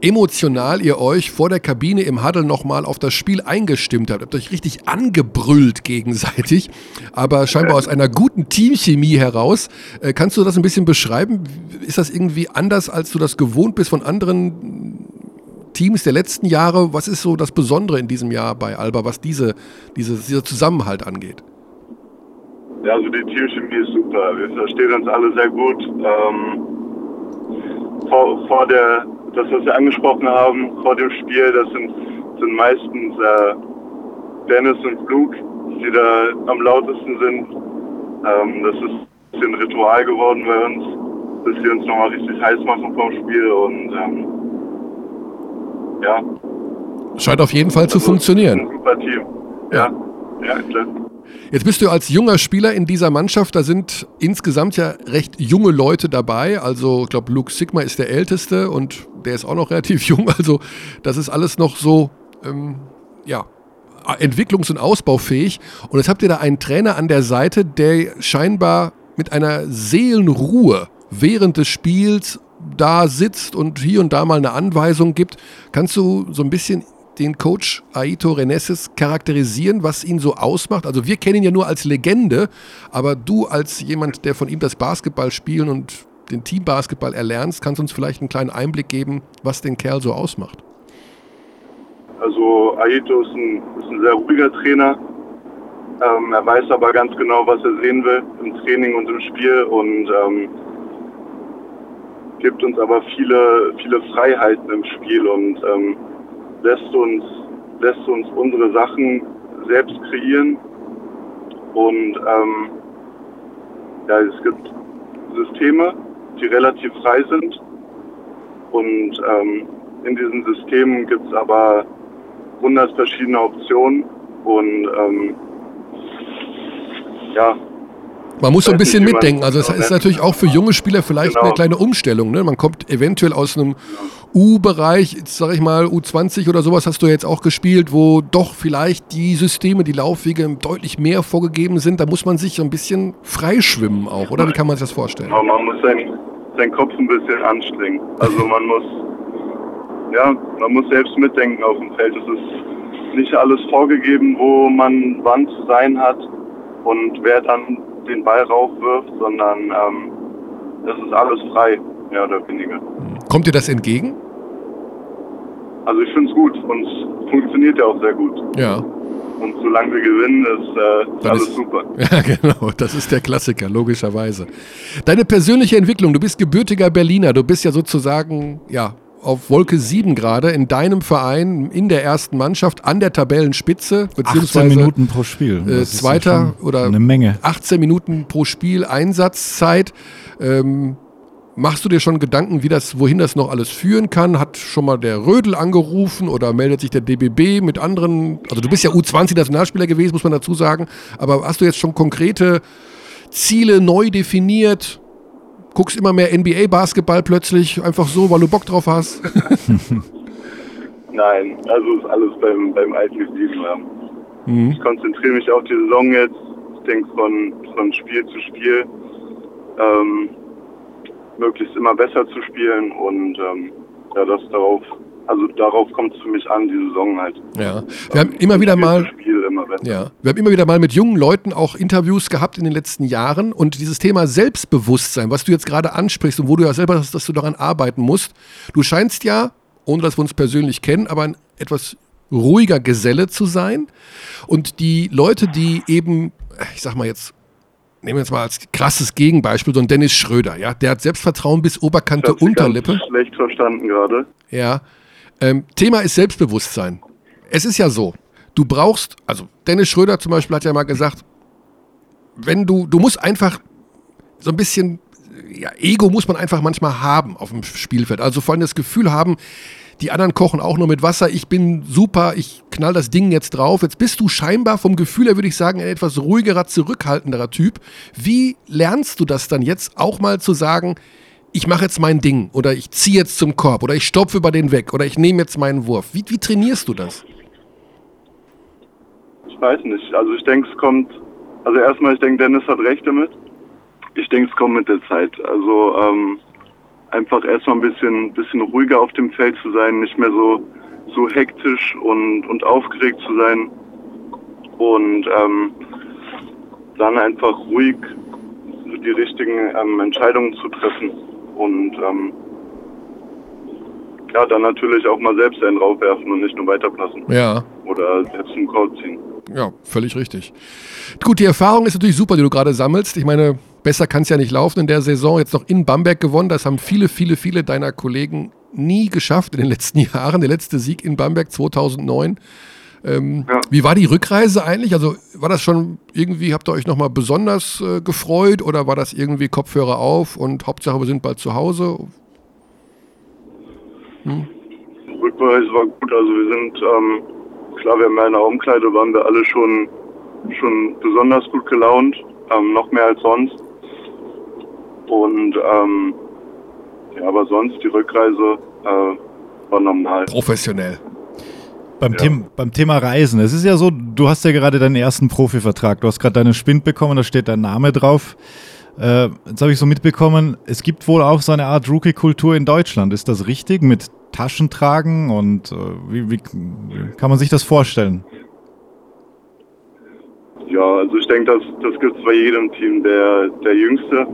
emotional ihr euch vor der Kabine im Huddle nochmal auf das Spiel eingestimmt habt. Habt euch richtig angebrüllt gegenseitig, aber scheinbar aus einer guten Teamchemie heraus. Äh, kannst du das ein bisschen beschreiben? Ist das irgendwie anders, als du das gewohnt bist von anderen Teams der letzten Jahre? Was ist so das Besondere in diesem Jahr bei Alba, was diese, diese, dieser Zusammenhalt angeht? Ja, also die Teamchemie ist super. Wir verstehen uns alle sehr gut. Ähm, vor, vor der, das, was wir angesprochen haben, vor dem Spiel, das sind, sind meistens äh, Dennis und Luke, die da am lautesten sind. Ähm, das ist ein bisschen Ritual geworden bei uns, dass wir uns nochmal richtig heiß machen vom Spiel und ähm, ja. Scheint auf jeden Fall zu Also, funktionieren. Ein super Team. Ja, ja, klar. Jetzt bist du als junger Spieler in dieser Mannschaft, da sind insgesamt ja recht junge Leute dabei. Also ich glaube, Luke Sigma ist der Älteste und der ist auch noch relativ jung. Also das ist alles noch so, ähm, ja, entwicklungs- und ausbaufähig. Und jetzt habt ihr da einen Trainer an der Seite, der scheinbar mit einer Seelenruhe während des Spiels da sitzt und hier und da mal eine Anweisung gibt. Kannst du so ein bisschen den Coach Aito Reneses charakterisieren, was ihn so ausmacht? Also wir kennen ihn ja nur als Legende, aber du als jemand, der von ihm das Basketballspielen und den Teambasketball erlernst, kannst uns vielleicht einen kleinen Einblick geben, was den Kerl so ausmacht. Also Aito ist ein, ist ein sehr ruhiger Trainer. Ähm, er weiß aber ganz genau, was er sehen will im Training und im Spiel und ähm, gibt uns aber viele, viele Freiheiten im Spiel und ähm, lässt uns, lässt uns unsere Sachen selbst kreieren. Und ähm, ja, es gibt Systeme, die relativ frei sind. Und ähm, in diesen Systemen gibt es aber hundert verschiedene Optionen. Und ähm, ja, Man muss so ein bisschen mitdenken. Also es das ist natürlich auch für junge Spieler vielleicht Genau. eine kleine Umstellung. Ne? Man kommt eventuell aus einem U-Bereich, jetzt sag ich mal U20 oder sowas hast du jetzt auch gespielt, wo doch vielleicht die Systeme, die Laufwege deutlich mehr vorgegeben sind. Da muss man sich so ein bisschen freischwimmen auch, oder? Wie kann man sich das vorstellen? Aber man muss seinen, seinen Kopf ein bisschen anstrengen. Also man muss, ja, man muss selbst mitdenken auf dem Feld. Es ist nicht alles vorgegeben, wo man wann zu sein hat und wer dann den Ball raufwirft, sondern ähm, das ist alles frei, mehr oder weniger. Kommt dir das entgegen? Also ich finde es gut und es funktioniert ja auch sehr gut. Ja. Und solange wir gewinnen, ist, äh, alles ist- super. Ja, genau. Das ist der Klassiker, logischerweise. Deine persönliche Entwicklung, du bist gebürtiger Berliner, du bist ja sozusagen, ja, auf Wolke 7 gerade in deinem Verein, in der ersten Mannschaft, an der Tabellenspitze, 18 beziehungsweise Minuten pro Spiel. äh, Zweiter ja oder eine Menge. 18 Minuten pro Spiel Einsatzzeit. Ähm, machst du dir schon Gedanken, wie das, wohin das noch alles führen kann? Hat schon mal der Rödel angerufen oder meldet sich der DBB mit anderen? Also du bist ja U20-Nationalspieler gewesen, muss man dazu sagen. Aber hast du jetzt schon konkrete Ziele neu definiert? Guckst immer mehr NBA-Basketball plötzlich, einfach so, weil du Bock drauf hast? Nein, also ist alles beim, beim Alten geblieben. Ja. Mhm. Ich konzentriere mich auf die Saison jetzt. Ich denke von, von Spiel zu Spiel ähm, möglichst immer besser zu spielen und ähm, ja, das darauf, also darauf kommt es für mich an, die Saison halt. Ja. Wir haben immer wieder mal. immer. Ja, wir haben immer wieder mal mit jungen Leuten auch Interviews gehabt in den letzten Jahren und dieses Thema Selbstbewusstsein, was du jetzt gerade ansprichst und wo du ja selber hast, dass du daran arbeiten musst. Du scheinst ja, ohne dass wir uns persönlich kennen, aber ein etwas ruhiger Geselle zu sein und die Leute, die eben, ich sag mal jetzt, nehmen wir jetzt mal als krasses Gegenbeispiel so einen Dennis Schröder, ja, der hat Selbstvertrauen bis Oberkante Unterlippe. Schlecht verstanden gerade. Ja. Ähm, Thema ist Selbstbewusstsein. Es ist ja so, du brauchst, also Dennis Schröder zum Beispiel hat ja mal gesagt, wenn du, du musst einfach so ein bisschen, ja, Ego muss man einfach manchmal haben auf dem Spielfeld. Also vor allem das Gefühl haben, die anderen kochen auch nur mit Wasser, ich bin super, ich knall das Ding jetzt drauf. Jetzt bist du scheinbar vom Gefühl her, würde ich sagen, ein etwas ruhigerer, zurückhaltenderer Typ. Wie lernst du das dann jetzt auch mal zu sagen, ich mache jetzt mein Ding oder ich ziehe jetzt zum Korb oder ich stopfe über den weg oder ich nehme jetzt meinen Wurf. Wie, wie trainierst du das? Ich weiß nicht. Also ich denke, es kommt. Also erstmal, ich denke, Dennis hat recht damit. Ich denke, es kommt mit der Zeit. Also ähm, einfach erstmal ein bisschen, bisschen ruhiger auf dem Feld zu sein, nicht mehr so, so hektisch und, und aufgeregt zu sein. Und ähm, dann einfach ruhig die richtigen ähm, Entscheidungen zu treffen. Und ähm, ja, dann natürlich auch mal selbst einen draufwerfen und nicht nur weiterpassen. Ja. Oder selbst einen Code ziehen. Ja, völlig richtig. Gut, die Erfahrung ist natürlich super, die du gerade sammelst. Ich meine, besser kann es ja nicht laufen in der Saison. Jetzt noch in Bamberg gewonnen. Das haben viele, viele, viele deiner Kollegen nie geschafft in den letzten Jahren. Der letzte Sieg in Bamberg 2009. Ähm, Ja. Wie war die Rückreise eigentlich? Also war das schon irgendwie, habt ihr euch nochmal besonders äh, gefreut oder war das irgendwie Kopfhörer auf und Hauptsache wir sind bald zu Hause? Rückreise war gut. Also wir sind, ähm, klar, wir haben ja in der Umkleide, waren wir alle schon, schon besonders gut gelaunt, ähm, noch mehr als sonst. Und ähm, ja, aber sonst die Rückreise äh, war normal. Professionell. Beim, Them beim Thema Reisen, es ist ja so, du hast ja gerade deinen ersten Profivertrag, du hast gerade deinen Spind bekommen, da steht dein Name drauf. Äh, jetzt habe ich so mitbekommen, es gibt wohl auch so eine Art Rookie-Kultur in Deutschland. Ist das richtig? Mit Taschentragen und äh, wie, wie kann man sich das vorstellen? Ja, also ich denke, das, das gibt es bei jedem Team. Der, der Jüngste,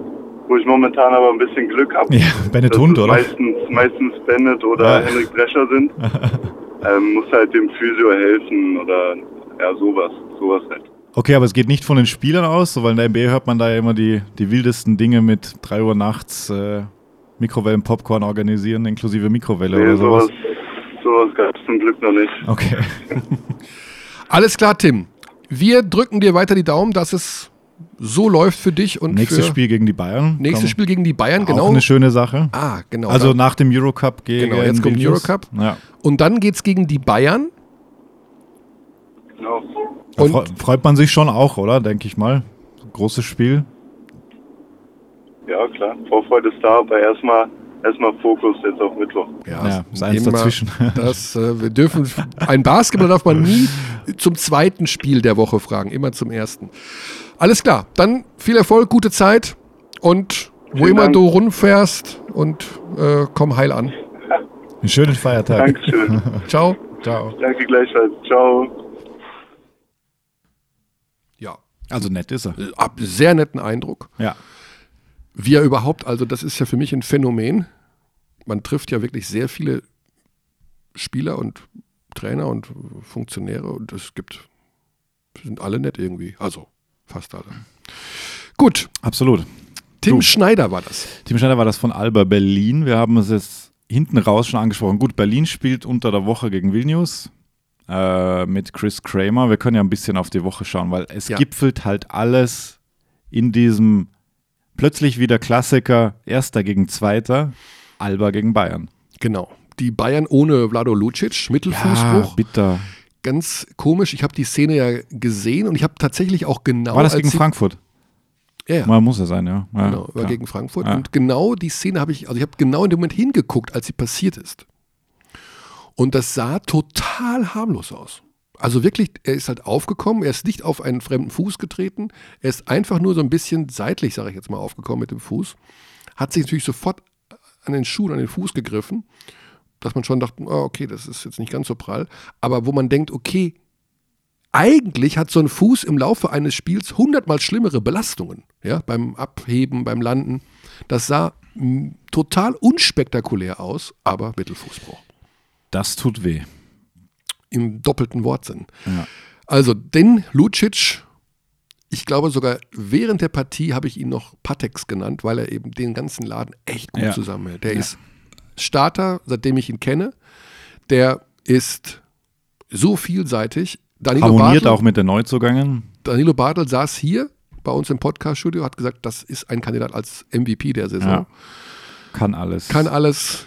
wo ich momentan aber ein bisschen Glück habe, Ja, Bennett Hund, oder? meistens, meistens Bennett oder Ja. Henrik Drescher sind, ähm, muss halt dem Physio helfen oder ja, sowas. Sowas halt. Okay, aber es geht nicht von den Spielern aus, so, weil in der NBA hört man da ja immer die, die wildesten Dinge mit 3 Uhr nachts äh, Mikrowellen-Popcorn organisieren, inklusive Mikrowelle Nee, oder sowas. sowas, sowas gab es zum Glück noch nicht. Okay. Alles klar, Tim. Wir drücken dir weiter die Daumen, dass es so läuft für dich und Nächstes für Spiel gegen die Bayern. nächstes Komm, Spiel gegen die Bayern, Auch genau. eine schöne Sache. Ah, genau. Also Da- nach dem Eurocup gegen Genau, jetzt kommt Vilnius. Eurocup. Ja. und dann geht's gegen die Bayern. Genau. Da Und- freu- freut man sich schon auch, oder? Denke ich mal. Großes Spiel. Ja, klar. Vorfreude ist da, aber erstmal erstmal Fokus jetzt auf Mittwoch. Ja, ist eins immer dazwischen. Das, äh, wir dürfen, ein Basketball darf man nie zum zweiten Spiel der Woche fragen, immer zum ersten. Alles klar, dann viel Erfolg, gute Zeit und wo Vielen immer Dank. du rumfährst und äh, komm heil an. Einen schönen Feiertag. Dankeschön. Ciao. Ciao. Danke gleichfalls. Ciao. Ja, Also nett ist er. ab sehr netten Eindruck. Ja. Wie er überhaupt, also das ist ja für mich ein Phänomen. Man trifft ja wirklich sehr viele Spieler und Trainer und Funktionäre und es gibt, sind alle nett irgendwie. Also fast alle. Gut, Absolut. Tim Du. Schneider war das. Tim Schneider war das von Alba Berlin. Wir haben es jetzt hinten raus schon angesprochen. Gut, Berlin spielt unter der Woche gegen Vilnius äh, mit Chris Kramer. Wir können ja ein bisschen auf die Woche schauen, weil es Ja. gipfelt halt alles in diesem plötzlich wieder Klassiker, Erster gegen Zweiter, Alba gegen Bayern. Genau. Die Bayern ohne Vlado Lucic, Mittelfußbruch. bitter. Ganz komisch. Ich habe die Szene ja gesehen und ich habe tatsächlich auch genau. War das gegen Frankfurt? Ja, ja. Mal muss er sein, ja. ja Genau, war gegen Frankfurt. Ja. Und genau die Szene habe ich, also ich habe genau in dem Moment hingeguckt, als sie passiert ist. Und das sah total harmlos aus. Also wirklich, er ist halt aufgekommen, er ist nicht auf einen fremden Fuß getreten, er ist einfach nur so ein bisschen seitlich, sage ich jetzt mal, aufgekommen mit dem Fuß. Hat sich natürlich sofort an den Schuh, an den Fuß gegriffen, dass man schon dachte, oh, okay, das ist jetzt nicht ganz so prall. Aber wo man denkt, okay, eigentlich hat so ein Fuß im Laufe eines Spiels hundertmal schlimmere Belastungen. Ja, beim Abheben, beim Landen. Das sah mh, total unspektakulär aus, aber Mittelfußbruch. Das tut weh. Im doppelten Wortsinn. Ja. Also, den Lucic, ich glaube sogar während der Partie habe ich ihn noch Patex genannt, weil er eben den ganzen Laden echt gut Ja. zusammenhält. Der ist Starter, seitdem ich ihn kenne. Der ist so vielseitig. Danilo Harmoniert Bartel, auch mit den Neuzugängen. Danilo Bartel saß hier bei uns im Podcast-Studio, hat gesagt, das ist ein Kandidat als MVP der Saison. Ja. Kann alles. Kann alles.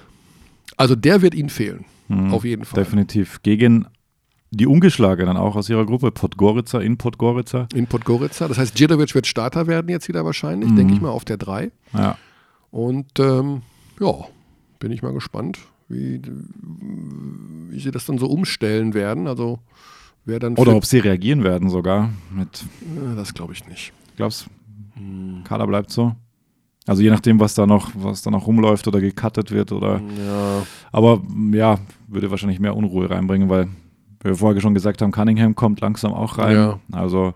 Also der wird ihnen fehlen. Auf jeden Fall. Definitiv. Gegen die Ungeschlagenen auch aus ihrer Gruppe, Podgorica in Podgorica. In Podgorica. Das heißt, Djedovic wird Starter werden jetzt wieder wahrscheinlich, Mhm. denke ich mal, auf der 3. Ja. Und ähm, ja, bin ich mal gespannt, wie, wie sie das dann so umstellen werden. Also wer dann Oder ob sie reagieren werden sogar. Mit, Äh, das glaube ich nicht. glaubst Hm. Kader bleibt so. Also je nachdem, was da noch, was da noch rumläuft oder gecuttet wird oder. Ja, Aber ja, würde wahrscheinlich mehr Unruhe reinbringen, weil wir vorher schon gesagt haben, Cunningham kommt langsam auch rein. Ja. Also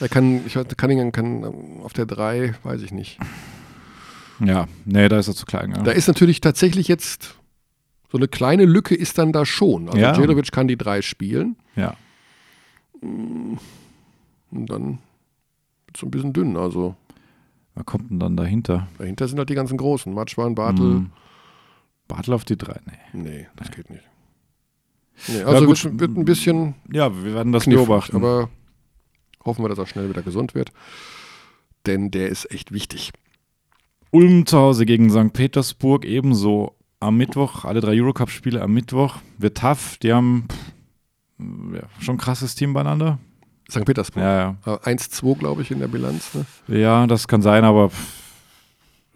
er kann, ich Cunningham kann auf der 3, weiß ich nicht. Ja, nee, da ist er zu klein. Ja. Da ist natürlich tatsächlich jetzt so eine kleine Lücke ist dann da schon. Also Ja. Djedovic kann die 3 spielen. ja. mm, und dann wird es ein bisschen dünn. Also Wer kommt denn dann dahinter? dahinter sind halt die ganzen Großen. Matschwan, Bartel. Hm. Bartel auf die drei? Nee. Nee, das geht nicht. Nee, also gut. wird, wird ein bisschen Ja, wir werden das knifflig, beobachten. aber hoffen wir, dass er schnell wieder gesund wird. Denn der ist echt wichtig. Ulm zu Hause gegen St. Petersburg ebenso am Mittwoch. Alle drei Eurocup-Spiele am Mittwoch. Wird tough. Die haben pff, ja, schon ein krasses Team beieinander. St. Petersburg. Ja, Äh, 1-2, glaube ich, in der Bilanz. Ne? ja. Ja, das kann sein, aber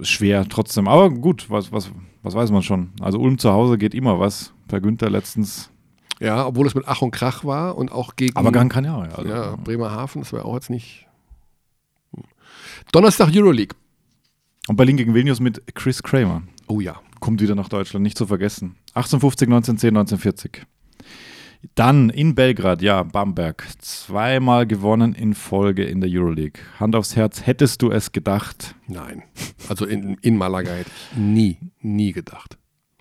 schwer trotzdem. Aber gut, was, was, was weiß man schon. Also Ulm zu Hause geht immer was. Per Günther letztens. Ja, obwohl es mit Ach und Krach war und auch gegen Aber Gran Canaria. Also, ja, Bremerhaven, das war auch jetzt nicht. Donnerstag Euroleague. Und Berlin gegen Vilnius mit Chris Kramer. Oh ja. kommt wieder nach Deutschland, nicht zu vergessen. 1850, 1910, 1940. Dann in Belgrad, ja, Bamberg. Zweimal gewonnen in Folge in der Euroleague. Hand aufs Herz, hättest du es gedacht? Nein. Also in, in Malaga hätte ich nie, nie gedacht.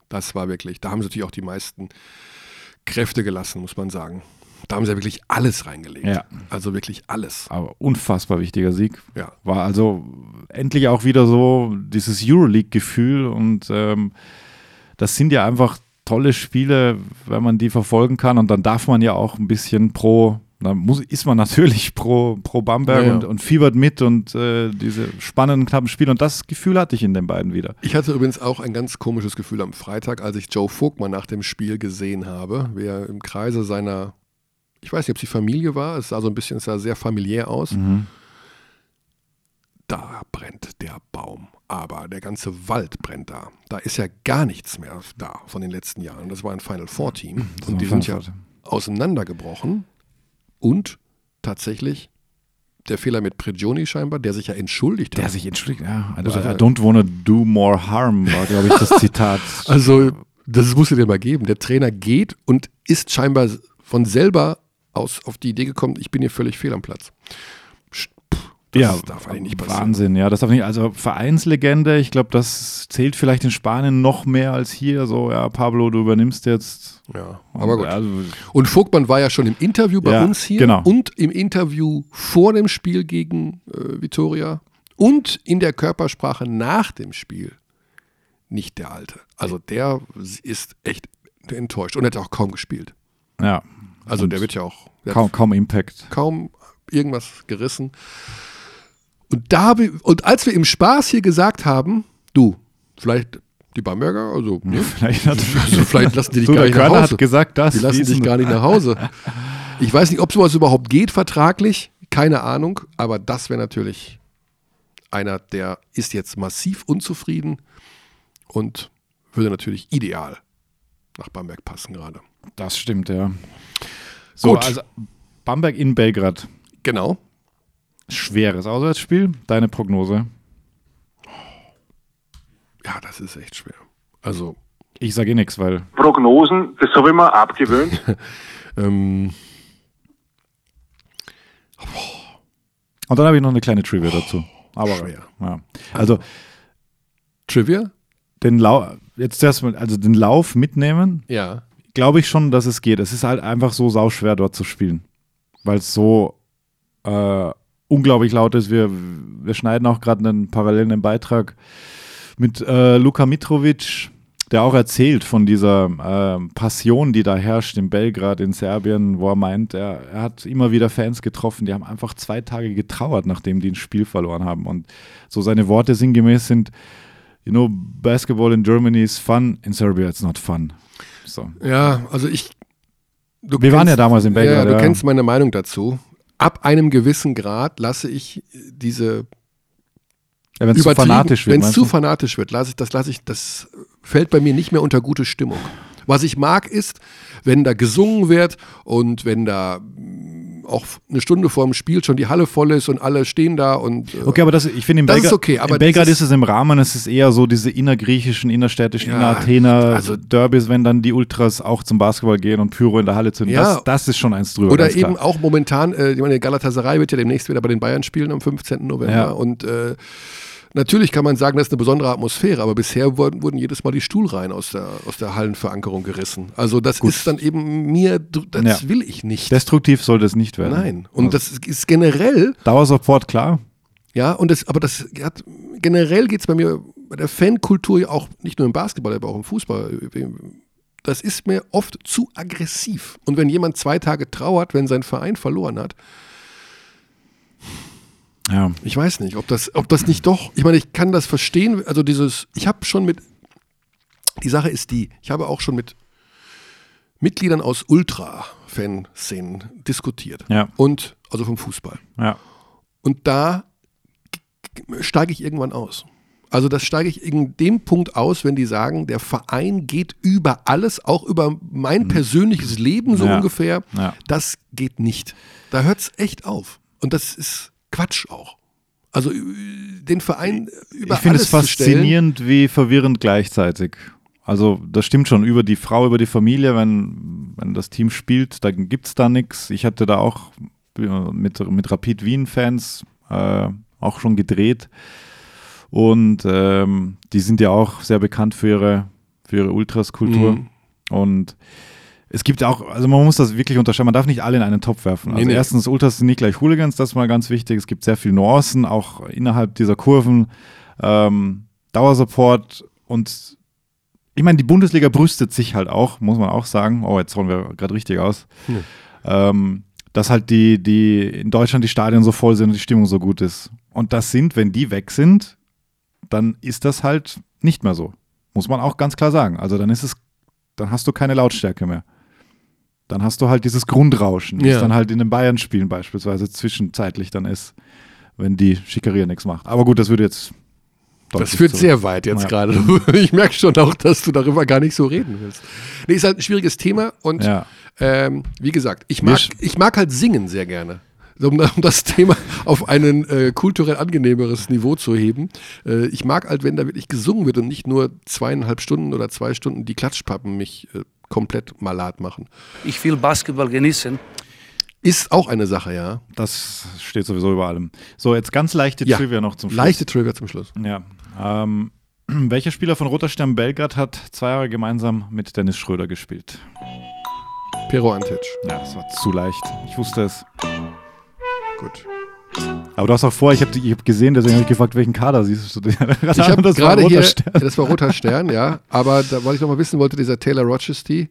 Das war wirklich, da haben sie natürlich auch die meisten Kräfte gelassen, muss man sagen. Da haben sie ja wirklich alles reingelegt. Ja. Also wirklich alles. Aber unfassbar wichtiger Sieg. Ja. War also endlich auch wieder so dieses Euroleague-Gefühl und ähm, das sind ja einfach tolle Spiele, wenn man die verfolgen kann und dann darf man ja auch ein bisschen pro, dann muss, ist man natürlich pro, pro Bamberg Ja, ja. Und, und fiebert mit und äh, diese spannenden, knappen Spiele und das Gefühl hatte ich in den beiden wieder. Ich hatte übrigens auch ein ganz komisches Gefühl am Freitag, als ich Joe Vogtmann nach dem Spiel gesehen habe, wie er im Kreise seiner, ich weiß nicht, ob es die Familie war, es sah so ein bisschen, es sah sehr familiär aus. Mhm. Da brennt der Baum, aber der ganze Wald brennt da. Da ist ja gar nichts mehr da von den letzten Jahren. Das war ein Final Four Team und die sind ja auseinandergebrochen und tatsächlich der Fehler mit Prigioni scheinbar, der sich ja entschuldigt Der hat. sich entschuldigt, ja. I, Muss er- I don't wanna do more harm, war, glaube ich, das Zitat. Also, das musst du dir mal geben. Der Trainer geht und ist scheinbar von selber aus auf die Idee gekommen, ich bin hier völlig fehl am Platz. Das ja, darf eigentlich nicht passieren. Wahnsinn, ja, das darf nicht, also Vereinslegende, ich glaube, das zählt vielleicht in Spanien noch mehr als hier, so, ja, Pablo, du übernimmst jetzt. Ja, aber gut. Also, Und Vogtmann war ja schon im Interview bei Ja, uns hier genau. und im Interview vor dem Spiel gegen äh, Vitoria und in der Körpersprache nach dem Spiel nicht der Alte. Also der ist echt enttäuscht und hat auch kaum gespielt. ja, Also Und der wird ja auch kaum, kaum Impact. kaum irgendwas gerissen. Und da und als wir im Spaß hier gesagt haben, du, vielleicht die Bamberger, also, ne? Vielleicht also vielleicht lassen die dich so, gar nicht nach Körner Hause. hat gesagt, das. Die lassen dich gar nicht nach Hause. Ich weiß nicht, ob sowas überhaupt geht vertraglich, keine Ahnung, aber das wäre natürlich einer, der ist jetzt massiv unzufrieden und würde natürlich ideal nach Bamberg passen gerade. Das stimmt, ja. So, Gut. also Bamberg in Belgrad. Genau. Schweres Auswärtsspiel. Deine Prognose? Ja, das ist echt schwer. Also, Ich sage eh nichts, weil Prognosen, das habe ich mir abgewöhnt. ähm, Und dann habe ich noch eine kleine Trivia dazu. Aber schwer. Ja. Also Trivia? den Lauf, jetzt erstmal, also den Lauf mitnehmen, Ja. Glaube ich schon, dass es geht. Es ist halt einfach so sauschwer dort zu spielen, weil es so äh, unglaublich laut ist. Wir, wir schneiden auch gerade einen parallelen Beitrag mit äh, Luka Mitrovic, der auch erzählt von dieser äh, Passion, die da herrscht in Belgrad, in Serbien, wo er meint, er, er hat immer wieder Fans getroffen, die haben einfach zwei Tage getrauert, nachdem die ein Spiel verloren haben. Und so seine Worte sinngemäß sind, you know, basketball in Germany is fun, in Serbia it's not fun. So. Ja, also ich. du Wir waren ja damals in Belgrad, Ja, du ja. kennst meine Meinung dazu. Ab einem gewissen Grad lasse ich diese Ja, wenn es zu fanatisch wird. Wenn es zu du? fanatisch wird, lasse ich das, lasse ich, das fällt bei mir nicht mehr unter gute Stimmung. Was ich mag, ist, wenn da gesungen wird und wenn da auch eine Stunde vor dem Spiel schon die Halle voll ist und alle stehen da und äh, Okay, aber das, ich finde in Belgrad, okay, in Belgrad ist es im Rahmen, es ist eher so diese innergriechischen, innerstädtischen, Ja, Inner-Athener also- Derbys, wenn dann die Ultras auch zum Basketball gehen und Pyro in der Halle zünden. Ja. Das, das ist schon eins drüber. Oder eben auch momentan, äh, ich meine, Galatasaray wird ja demnächst wieder bei den Bayern spielen am 15. November Ja. und äh, Natürlich kann man sagen, das ist eine besondere Atmosphäre, aber bisher wurden, wurden jedes Mal die Stuhlreihen aus der, aus der Hallenverankerung gerissen. Also das ist dann eben mir, das Ja. will ich nicht. Destruktiv sollte es nicht werden. Nein. Und Also, das ist generell, Dauersupport, klar. ja, und das, aber das hat, generell geht es bei mir, bei der Fankultur ja auch, nicht nur im Basketball, aber auch im Fußball, das ist mir oft zu aggressiv. Und wenn jemand zwei Tage trauert, wenn sein Verein verloren hat, Ja. Ich weiß nicht, ob das, ob das nicht doch, ich meine, ich kann das verstehen, also dieses, ich habe schon mit, die Sache ist die, ich habe auch schon mit Mitgliedern aus Ultra-Fanszenen diskutiert. Ja. Und, also vom Fußball. Ja. Und da steige ich irgendwann aus. Also das steige ich in dem Punkt aus, wenn die sagen, der Verein geht über alles, auch über mein persönliches Leben so Mhm. Ja. ungefähr. Ja. Das geht nicht. Da hört es echt auf. Und das ist Quatsch auch. Also äh, den Verein über Ich finde es stellen. faszinierend wie verwirrend gleichzeitig. Also das stimmt schon, über die Frau, über die Familie, wenn, wenn das Team spielt, da gibt es da nichts. Ich hatte da auch äh, mit, mit Rapid Wien-Fans äh, auch schon gedreht. Und ähm, die sind ja auch sehr bekannt für ihre, für ihre Ultras-Kultur. Mhm. Und es gibt auch, also man muss das wirklich unterscheiden, man darf nicht alle in einen Topf werfen. Also Nee, nee. erstens, Ultras sind nicht gleich Hooligans, das ist mal ganz wichtig. Es gibt sehr viele Nuancen, auch innerhalb dieser Kurven. Ähm, Dauersupport und ich meine, die Bundesliga brüstet sich halt auch, muss man auch sagen. Oh, jetzt holen wir gerade richtig aus. Hm. Ähm, dass halt die, die in Deutschland die Stadien so voll sind und die Stimmung so gut ist. Und das sind, wenn die weg sind, dann ist das halt nicht mehr so. Muss man auch ganz klar sagen. Also dann ist es, dann hast du keine Lautstärke mehr. Dann hast du halt dieses Grundrauschen, Ja. das dann halt in den Bayern-Spielen beispielsweise zwischenzeitlich dann ist, wenn die Schickeria nichts macht. Aber gut, das würde jetzt. Das führt zu- sehr weit jetzt Ja. gerade. Ich merke schon auch, dass du darüber gar nicht so reden willst. Nee, ist halt ein schwieriges Thema und Ja. ähm, wie gesagt, ich mag, ich mag halt singen sehr gerne. Um, um das Thema auf ein äh, kulturell angenehmeres Niveau zu heben. Äh, ich mag halt, wenn da wirklich gesungen wird und nicht nur zweieinhalb Stunden oder zwei Stunden die Klatschpappen mich äh, komplett malat machen. Ich will Basketball genießen. Ist auch eine Sache, ja. Das steht sowieso über allem. So, jetzt ganz leichte Ja. Trivia noch zum Schluss. Leichte Trivia zum Schluss. Ja. Ähm, welcher Spieler von Roter Stern Belgrad hat zwei Jahre gemeinsam mit Dennis Schröder gespielt? Pero Antic. Ja, das war zu leicht. Ich wusste es. Gut. Aber du hast auch vor, ich habe hab gesehen, deswegen habe ich gefragt, welchen Kader siehst du? Ich habe Das war gerade Roter hier, Stern. das war roter Stern, ja. Aber da, weil ich noch mal wissen wollte, dieser Taylor Rochester,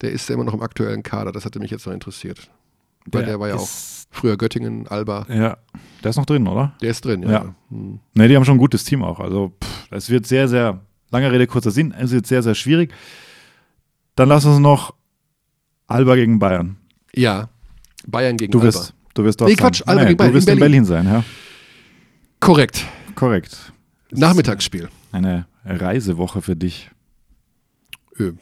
der ist ja immer noch im aktuellen Kader. Das hatte mich jetzt noch interessiert. Weil der, war ja auch früher Göttingen, Alba. Ja, der ist noch drin, oder? Der ist drin, ja. Ja. Hm. Ne, die haben schon ein gutes Team auch. Also, es wird sehr, sehr, lange Rede, kurzer Sinn, es wird sehr, sehr schwierig. Dann lass uns noch Alba gegen Bayern. Ja. Bayern gegen Du Alba. wirst, du wirst dort Nee, Quatsch, sein. Bayern Du wirst in in Berlin sein, ja. Korrekt. Korrekt. Das Nachmittagsspiel. Eine Reisewoche für dich. Äh,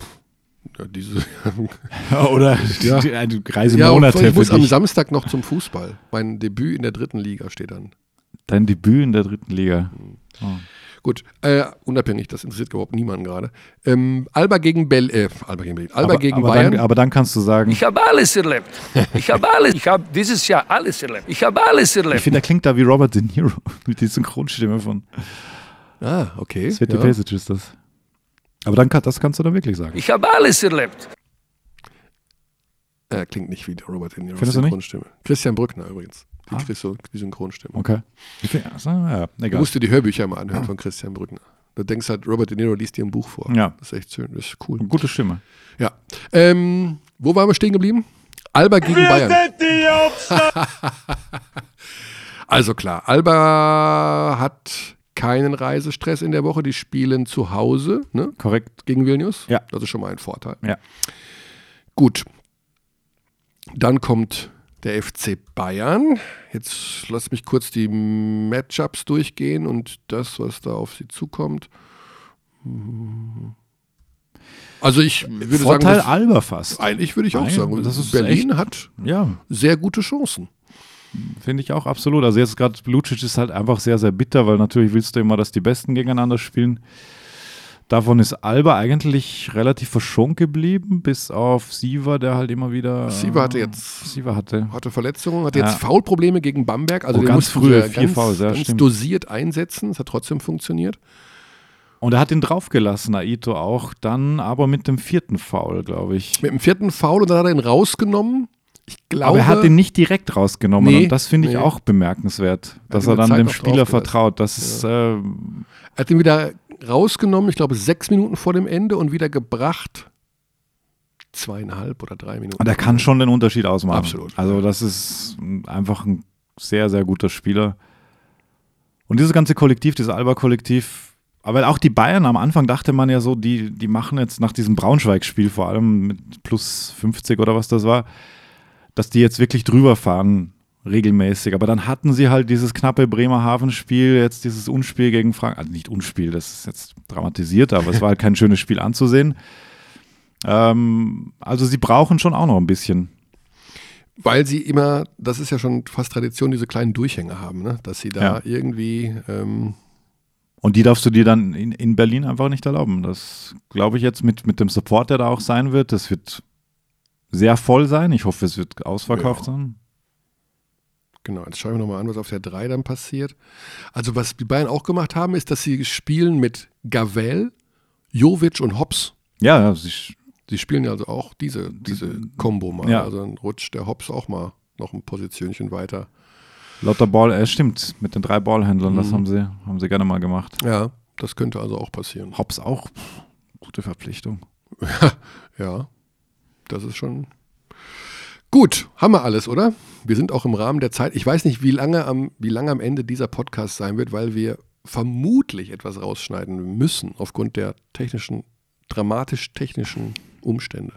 ja, diese, Oder Ja. die- eine Reise ja, ich muss am dich. Samstag noch zum Fußball. Mein Debüt in der dritten Liga steht an. Dein Debüt in der dritten Liga. Oh. Gut, äh, unabhängig, das interessiert überhaupt niemanden gerade. Ähm, Alba gegen Bell, äh, Alba gegen Berlin. Alba aber, gegen aber Bayern. Dann, aber dann kannst du sagen, Ich habe alles erlebt. Ich habe alles. Ich habe dieses Jahr alles erlebt. Ich habe alles ich erlebt. finde, der klingt da wie Robert De Niro mit der Synchronstimme von ah, okay. Sveti ja. Pesic ist das. Aber dann kann, das kannst du dann wirklich sagen. Ich habe alles erlebt. Äh, klingt nicht wie Robert De Niro. Findest du nicht? Synchronstimme. Christian Brückner übrigens. Die, Ah. Christo, die Synchronstimme. Okay. Also, ja, Du egal. musst dir die Hörbücher mal anhören von Christian Brückner. Du denkst halt, Robert De Niro liest dir ein Buch vor. Ja. Das ist echt schön, das ist cool. Gute Stimme. Ja. Ähm, wo waren wir stehen geblieben? Alba gegen Wir Bayern. sind die. Also klar, Alba hat keinen Reisestress in der Woche. Die spielen zu Hause ne, Korrekt. gegen Vilnius. Ja. Das ist schon mal ein Vorteil. Ja. Gut. Dann kommt der FC Bayern. Jetzt lass mich kurz die Matchups durchgehen und das, was da auf sie zukommt. Also ich würde Vorteil sagen, Alba fast. eigentlich würde ich auch Nein, sagen, das ist Berlin echt- hat Ja, sehr gute Chancen. finde ich auch absolut. Also jetzt gerade Lucic ist halt einfach sehr, sehr bitter, weil natürlich willst du immer, dass die Besten gegeneinander spielen. Davon ist Alba eigentlich relativ verschont geblieben, bis auf Siva, der halt immer wieder. Siva hatte jetzt- Siva hatte. Hatte Verletzungen, hatte Ja. jetzt Foulprobleme gegen Bamberg. Also Oh, ganz früh, vier Fouls, ja, ganz stimmt. dosiert einsetzen. Es hat trotzdem funktioniert. Und er hat ihn draufgelassen, Aito auch, dann aber mit dem vierten Foul, glaube ich. Mit dem vierten Foul und dann hat er ihn rausgenommen. Ich glaube, Aber er hat ihn nicht direkt rausgenommen Nee, und das finde ich nee. auch bemerkenswert, dass er eine dann dem Spieler vertraut. Das ist, äh, er hat ihn wieder rausgenommen, ich glaube sechs Minuten vor dem Ende und wieder gebracht zweieinhalb oder drei Minuten. und er kann schon den Unterschied ausmachen. Absolut. Also das ist einfach ein sehr, sehr guter Spieler. Und dieses ganze Kollektiv, dieses Alba-Kollektiv, aber auch die Bayern am Anfang dachte man ja so, die, die machen jetzt nach diesem Braunschweig-Spiel vor allem mit plus 50 oder was das war, dass die jetzt wirklich drüber fahren regelmäßig. Aber dann hatten sie halt dieses knappe Bremerhaven-Spiel, jetzt dieses Unspiel gegen Frankreich. Also nicht Unspiel, das ist jetzt dramatisiert, aber es war halt kein schönes Spiel anzusehen. Ähm, also sie brauchen schon auch noch ein bisschen. Weil sie immer, das ist ja schon fast Tradition, diese kleinen Durchhänge haben, ne? dass sie da Ja. irgendwie, ähm, Und die darfst du dir dann in, in Berlin einfach nicht erlauben. Das glaube ich jetzt mit, mit dem Support, der da auch sein wird. Das wird sehr voll sein. Ich hoffe, es wird ausverkauft Ja. sein. Genau, jetzt schauen wir nochmal an, was auf der 3 dann passiert. Also was die Bayern auch gemacht haben, ist, dass sie spielen mit Gavel, Jovic und Hobbs. Ja, ja, sie- Sie spielen ja also auch diese, diese Kombo mal. Ja. Also dann rutscht der Hobbs auch mal noch ein Positionchen weiter. lauter Ball, äh, stimmt, mit den drei Ballhändlern, das Mhm. haben sie, haben sie gerne mal gemacht. Ja, das könnte also auch passieren. Hobbs auch, pff, gute Verpflichtung. Ja, das ist schon. Gut, haben wir alles, oder? Wir sind auch im Rahmen der Zeit. Ich weiß nicht, wie lange am, wie lange am Ende dieser Podcast sein wird, weil wir vermutlich etwas rausschneiden müssen aufgrund der technischen, dramatisch-technischen Umstände.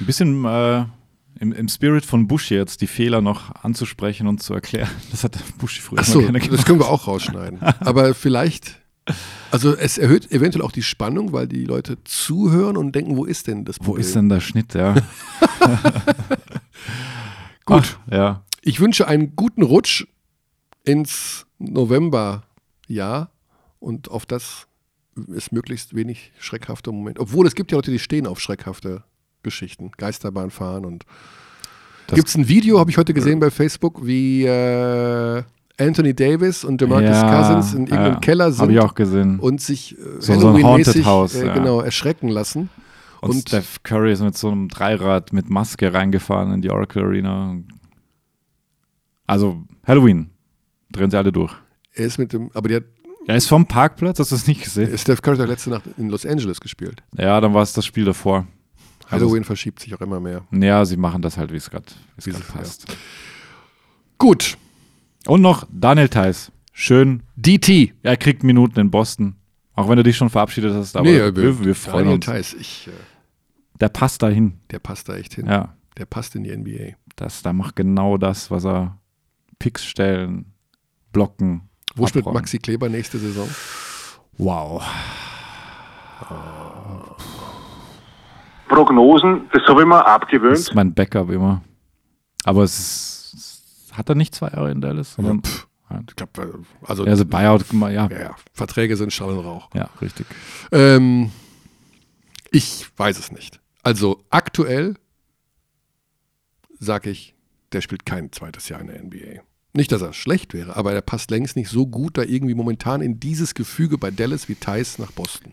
Ein bisschen äh, im, im Spirit von Bushi jetzt die Fehler noch anzusprechen und zu erklären. Das hat Bushi früher Achso, immer gerne das gemacht. können wir auch rausschneiden. Aber vielleicht, also es erhöht eventuell auch die Spannung, weil die Leute zuhören und denken, wo ist denn das Wo Problem? ist denn der Schnitt, ja? Gut. Ach, ja. Ich wünsche einen guten Rutsch ins Novemberjahr und auf das ist möglichst wenig schreckhafte Momente. Obwohl es gibt ja Leute, die stehen auf schreckhafte Geschichten, Geisterbahn fahren und gibt es ein Video, habe ich heute gesehen bei Facebook, wie äh, Anthony Davis und DeMarcus Cousins in irgendeinem ja, Keller sind und sich äh, So- so ein Haunted House, äh, ja. genau erschrecken lassen. Und, Und- Steph Curry ist mit so einem Dreirad mit Maske reingefahren in die Oracle Arena. Also Halloween. Drehen sie alle durch. Er ist mit dem, aber der Er ist vom Parkplatz, hast du das nicht gesehen? Steph Curry hat letzte Nacht in Los Angeles gespielt. Ja, dann war es das Spiel davor. Also- Halloween verschiebt sich auch immer mehr. Ja, sie machen das halt, wie es gerade es- passt. Gut, Und noch Daniel Theiss. Schön. DT. Er kriegt Minuten in Boston. Auch wenn du dich schon verabschiedet hast, aber Nee, wir, wir freuen Daniel uns. Theiss, ich, äh, Der passt dahin. der passt da echt hin. Ja, Der passt in die NBA. das, der macht genau das, was er Picks stellen, blocken. Wo spielt abräumen. Maxi Kleber nächste Saison? Wow. Prognosen, das habe ich mir Das abgewöhnt. ist mein Backup immer. Aber es ist, hat er nicht zwei Jahre in Dallas? Sondern, ja, Ich glaube, also, also Buyout ja, ja, Verträge sind Schall und Rauch. Ja, richtig. Ähm, ich weiß es nicht. Also aktuell sage ich, der spielt kein zweites Jahr in der NBA. Nicht, dass er schlecht wäre, aber er passt längst nicht so gut da irgendwie momentan in dieses Gefüge bei Dallas wie Thais nach Boston.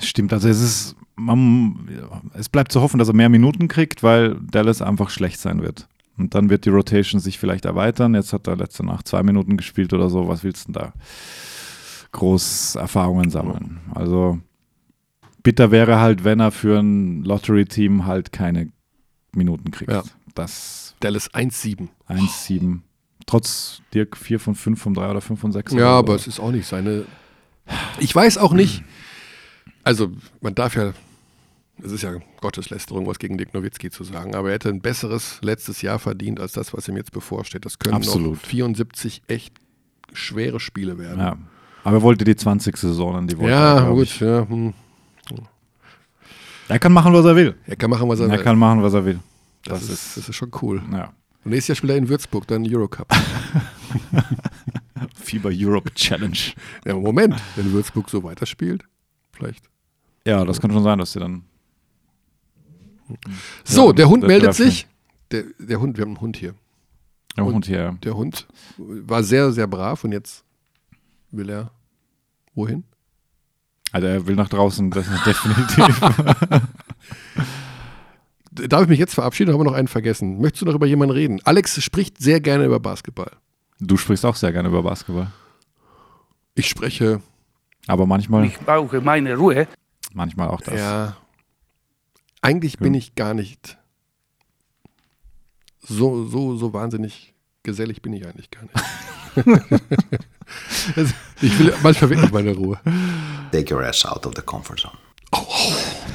Stimmt, also es ist, man, es bleibt zu hoffen, dass er mehr Minuten kriegt, weil Dallas einfach schlecht sein wird. Und dann wird die Rotation sich vielleicht erweitern. Jetzt hat er letzte Nacht zwei Minuten gespielt oder so. Was willst du denn da groß Erfahrungen sammeln? Also bitter wäre halt, wenn er für ein Lottery-Team halt keine Minuten kriegt. Ja. Das Dallas 1-7. 1-7. Trotz Dirk 4 von 5 von 3 oder 5 von 6. Ja, aber es ist auch nicht seine. Ich weiß auch nicht. Also, man darf ja. Es ist ja Gotteslästerung, was gegen Dirk Nowitzki zu sagen, aber er hätte ein besseres letztes Jahr verdient als das, was ihm jetzt bevorsteht. Das können Absolut. noch 74 echt schwere Spiele werden. Ja. Aber er wollte die 20 Saisonen, die wollte Ja, er, gut. ich. Ja, hm. Er kann machen, was er will. Er kann machen, was er Er will. kann machen, was er will. das, das ist, das ist schon cool. Ja. Und nächstes Jahr spielt er in Würzburg, dann Eurocup. FIBA Europe Challenge. ja, Moment, wenn Würzburg so weiterspielt. Vielleicht. Ja, das kann schon sein, dass sie dann. So, Ja, der Hund meldet sich. Der, der Hund, wir haben einen Hund hier. Ja, Und- Hund hier, ja. Der Hund war sehr, sehr brav und jetzt will er wohin? Also er will nach draußen, das ist definitiv. Darf ich mich jetzt verabschieden? Haben wir noch einen vergessen? Möchtest du noch über jemanden reden? Alex spricht sehr gerne über Basketball. du sprichst auch sehr gerne über Basketball. Ich spreche, Aber manchmal, Ich brauche meine Ruhe. manchmal auch das. ja. Eigentlich bin ich gar nicht so, so, so wahnsinnig gesellig bin ich eigentlich gar nicht. Also, ich will manchmal wirklich meine Ruhe. Take your ass out of the comfort zone.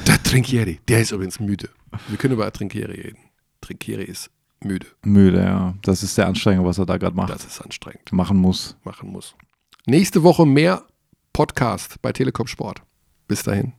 Der Trinkieri, der ist übrigens müde. Wir können über Trinkieri reden. Trinkieri ist müde. Müde, ja. Das ist sehr anstrengend, was er da gerade macht. Das ist anstrengend. Machen muss. Machen muss. Nächste Woche mehr Podcast bei Telekom Sport. Bis dahin.